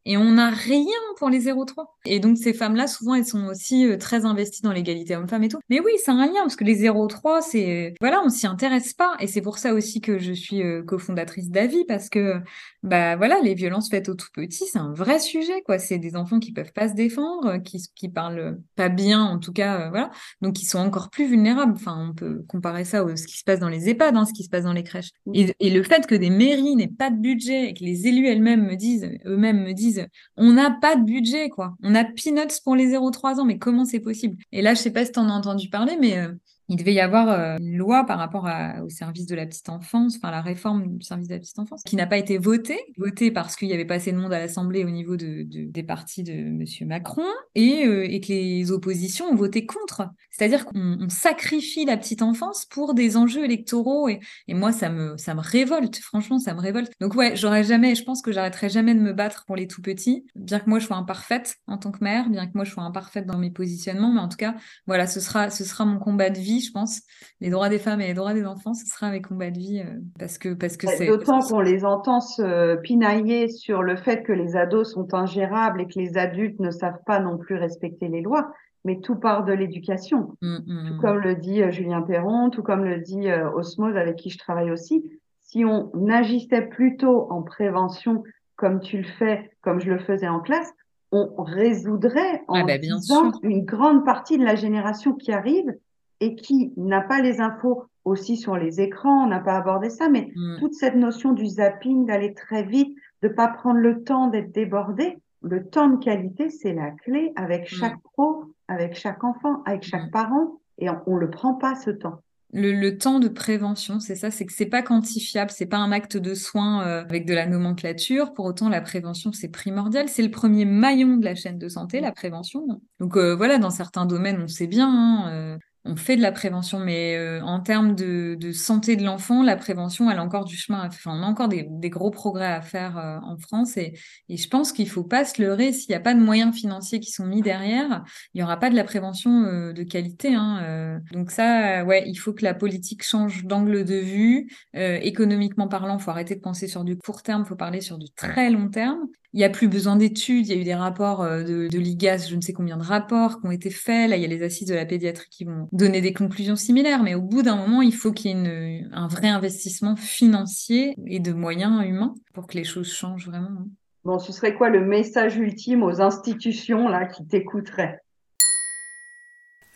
et on n'a rien pour les 0-3. Et donc, ces femmes-là, souvent, elles sont aussi euh, très investies dans l'égalité homme-femme et tout. Mais oui, c'est un lien parce que les 0-3, c'est, voilà, on s'y intéresse pas. Et c'est pour ça aussi que je suis euh, cofondatrice d'Avis parce que, bah voilà, les violences faites aux tout petits, c'est un vrai sujet, quoi. C'est des enfants qui peuvent pas se défendre, qui, qui parlent pas bien, en tout cas, euh, voilà. Donc, ils sont encore plus vulnérables. Enfin, on peut comparer ça à ce qui se passe dans les EHPAD, hein, ce qui se passe dans les crèches. Et, et le fait que des mairies n'aient pas de budget et que les élus elles-mêmes me disent, eux-mêmes me disent, on n'a pas de budget, quoi. On a peanuts pour les 0-3 ans, mais comment c'est possible? Et là, je sais pas si tu en as entendu parler, mais euh, il devait y avoir euh, une loi par rapport au service de la petite enfance, enfin la réforme du service de la petite enfance, qui n'a pas été votée, votée parce qu'il y avait pas assez de monde à l'Assemblée au niveau de, de- des partis de Monsieur Macron, et, euh, et que les oppositions ont voté contre. C'est-à-dire qu'on on sacrifie la petite enfance pour des enjeux électoraux, et, et moi ça me ça me révolte, franchement ça me révolte. Donc ouais, j'aurais jamais, je pense que j'arrêterai jamais de me battre pour les tout petits, bien que moi je sois imparfaite en tant que mère, bien que moi je sois imparfaite dans mes positionnements, mais en tout cas voilà, ce sera, ce sera mon combat de vie, je pense. Les droits des femmes et les droits des enfants, ce sera mes combats de vie euh, parce que parce que c'est D'autant qu'on les entend se pinailler sur le fait que les ados sont ingérables et que les adultes ne savent pas non plus respecter les lois. Mais tout part de l'éducation. Mm, mm, Tout mm. comme le dit euh, Julien Perron, tout comme le dit euh, Osmose avec qui je travaille aussi. Si on agissait plutôt en prévention, comme tu le fais, comme je le faisais en classe, on résoudrait en Ah bah, bien 10 ans sûr. une grande partie de la génération qui arrive et qui n'a pas les infos aussi sur les écrans, on n'a pas abordé ça, mais Mm. toute cette notion du zapping, d'aller très vite, de pas prendre le temps d'être débordé, le temps de qualité, c'est la clé avec chaque pro, avec chaque enfant, avec chaque Mm. parent, et on, on le prend pas ce temps. Le, le temps de prévention, c'est ça, c'est que c'est pas quantifiable, c'est pas un acte de soin euh, avec de la nomenclature. Pour autant, la prévention, c'est primordial. C'est le premier maillon de la chaîne de santé, la prévention. Donc euh, voilà, dans certains domaines, on sait bien, hein, euh, on fait de la prévention, mais euh, en termes de, de santé de l'enfant, la prévention, elle a encore du chemin à faire. Enfin, on a encore des, des gros progrès à faire euh, en France, et, et je pense qu'il faut pas se leurrer. S'il n'y a pas de moyens financiers qui sont mis derrière, il y aura pas de la prévention euh, de qualité. Hein, euh. Donc ça, ouais, il faut que la politique change d'angle de vue. Euh, économiquement parlant, faut arrêter de penser sur du court terme, faut parler sur du très long terme. Il y a plus besoin d'études. Il y a eu des rapports euh, de, de l'IGAS, je ne sais combien de rapports qui ont été faits. Là, il y a les assises de la pédiatrie qui vont donner des conclusions similaires. Mais au bout d'un moment, il faut qu'il y ait une- un vrai investissement financier et de moyens humains pour que les choses changent vraiment. hein. Bon, ce serait quoi le message ultime aux institutions là qui t'écouteraient?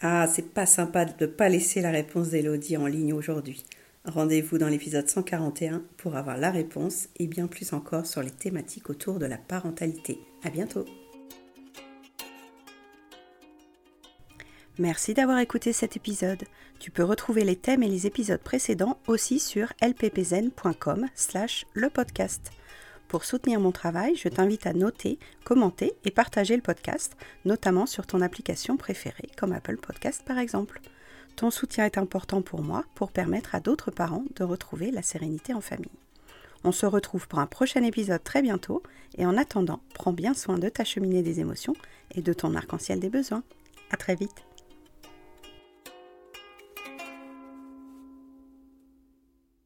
Ah, c'est pas sympa de ne pas laisser la réponse d'Elodie en ligne aujourd'hui. Rendez-vous dans l'épisode 141 pour avoir la réponse et bien plus encore sur les thématiques autour de la parentalité. À bientôt! Merci d'avoir écouté cet épisode. Tu peux retrouver les thèmes et les épisodes précédents aussi sur lppzen.com slash le podcast. Pour soutenir mon travail, je t'invite à noter, commenter et partager le podcast, notamment sur ton application préférée comme Apple Podcast par exemple. Ton soutien est important pour moi pour permettre à d'autres parents de retrouver la sérénité en famille. On se retrouve pour un prochain épisode très bientôt et en attendant, prends bien soin de ta cheminée des émotions et de ton arc-en-ciel des besoins. À très vite.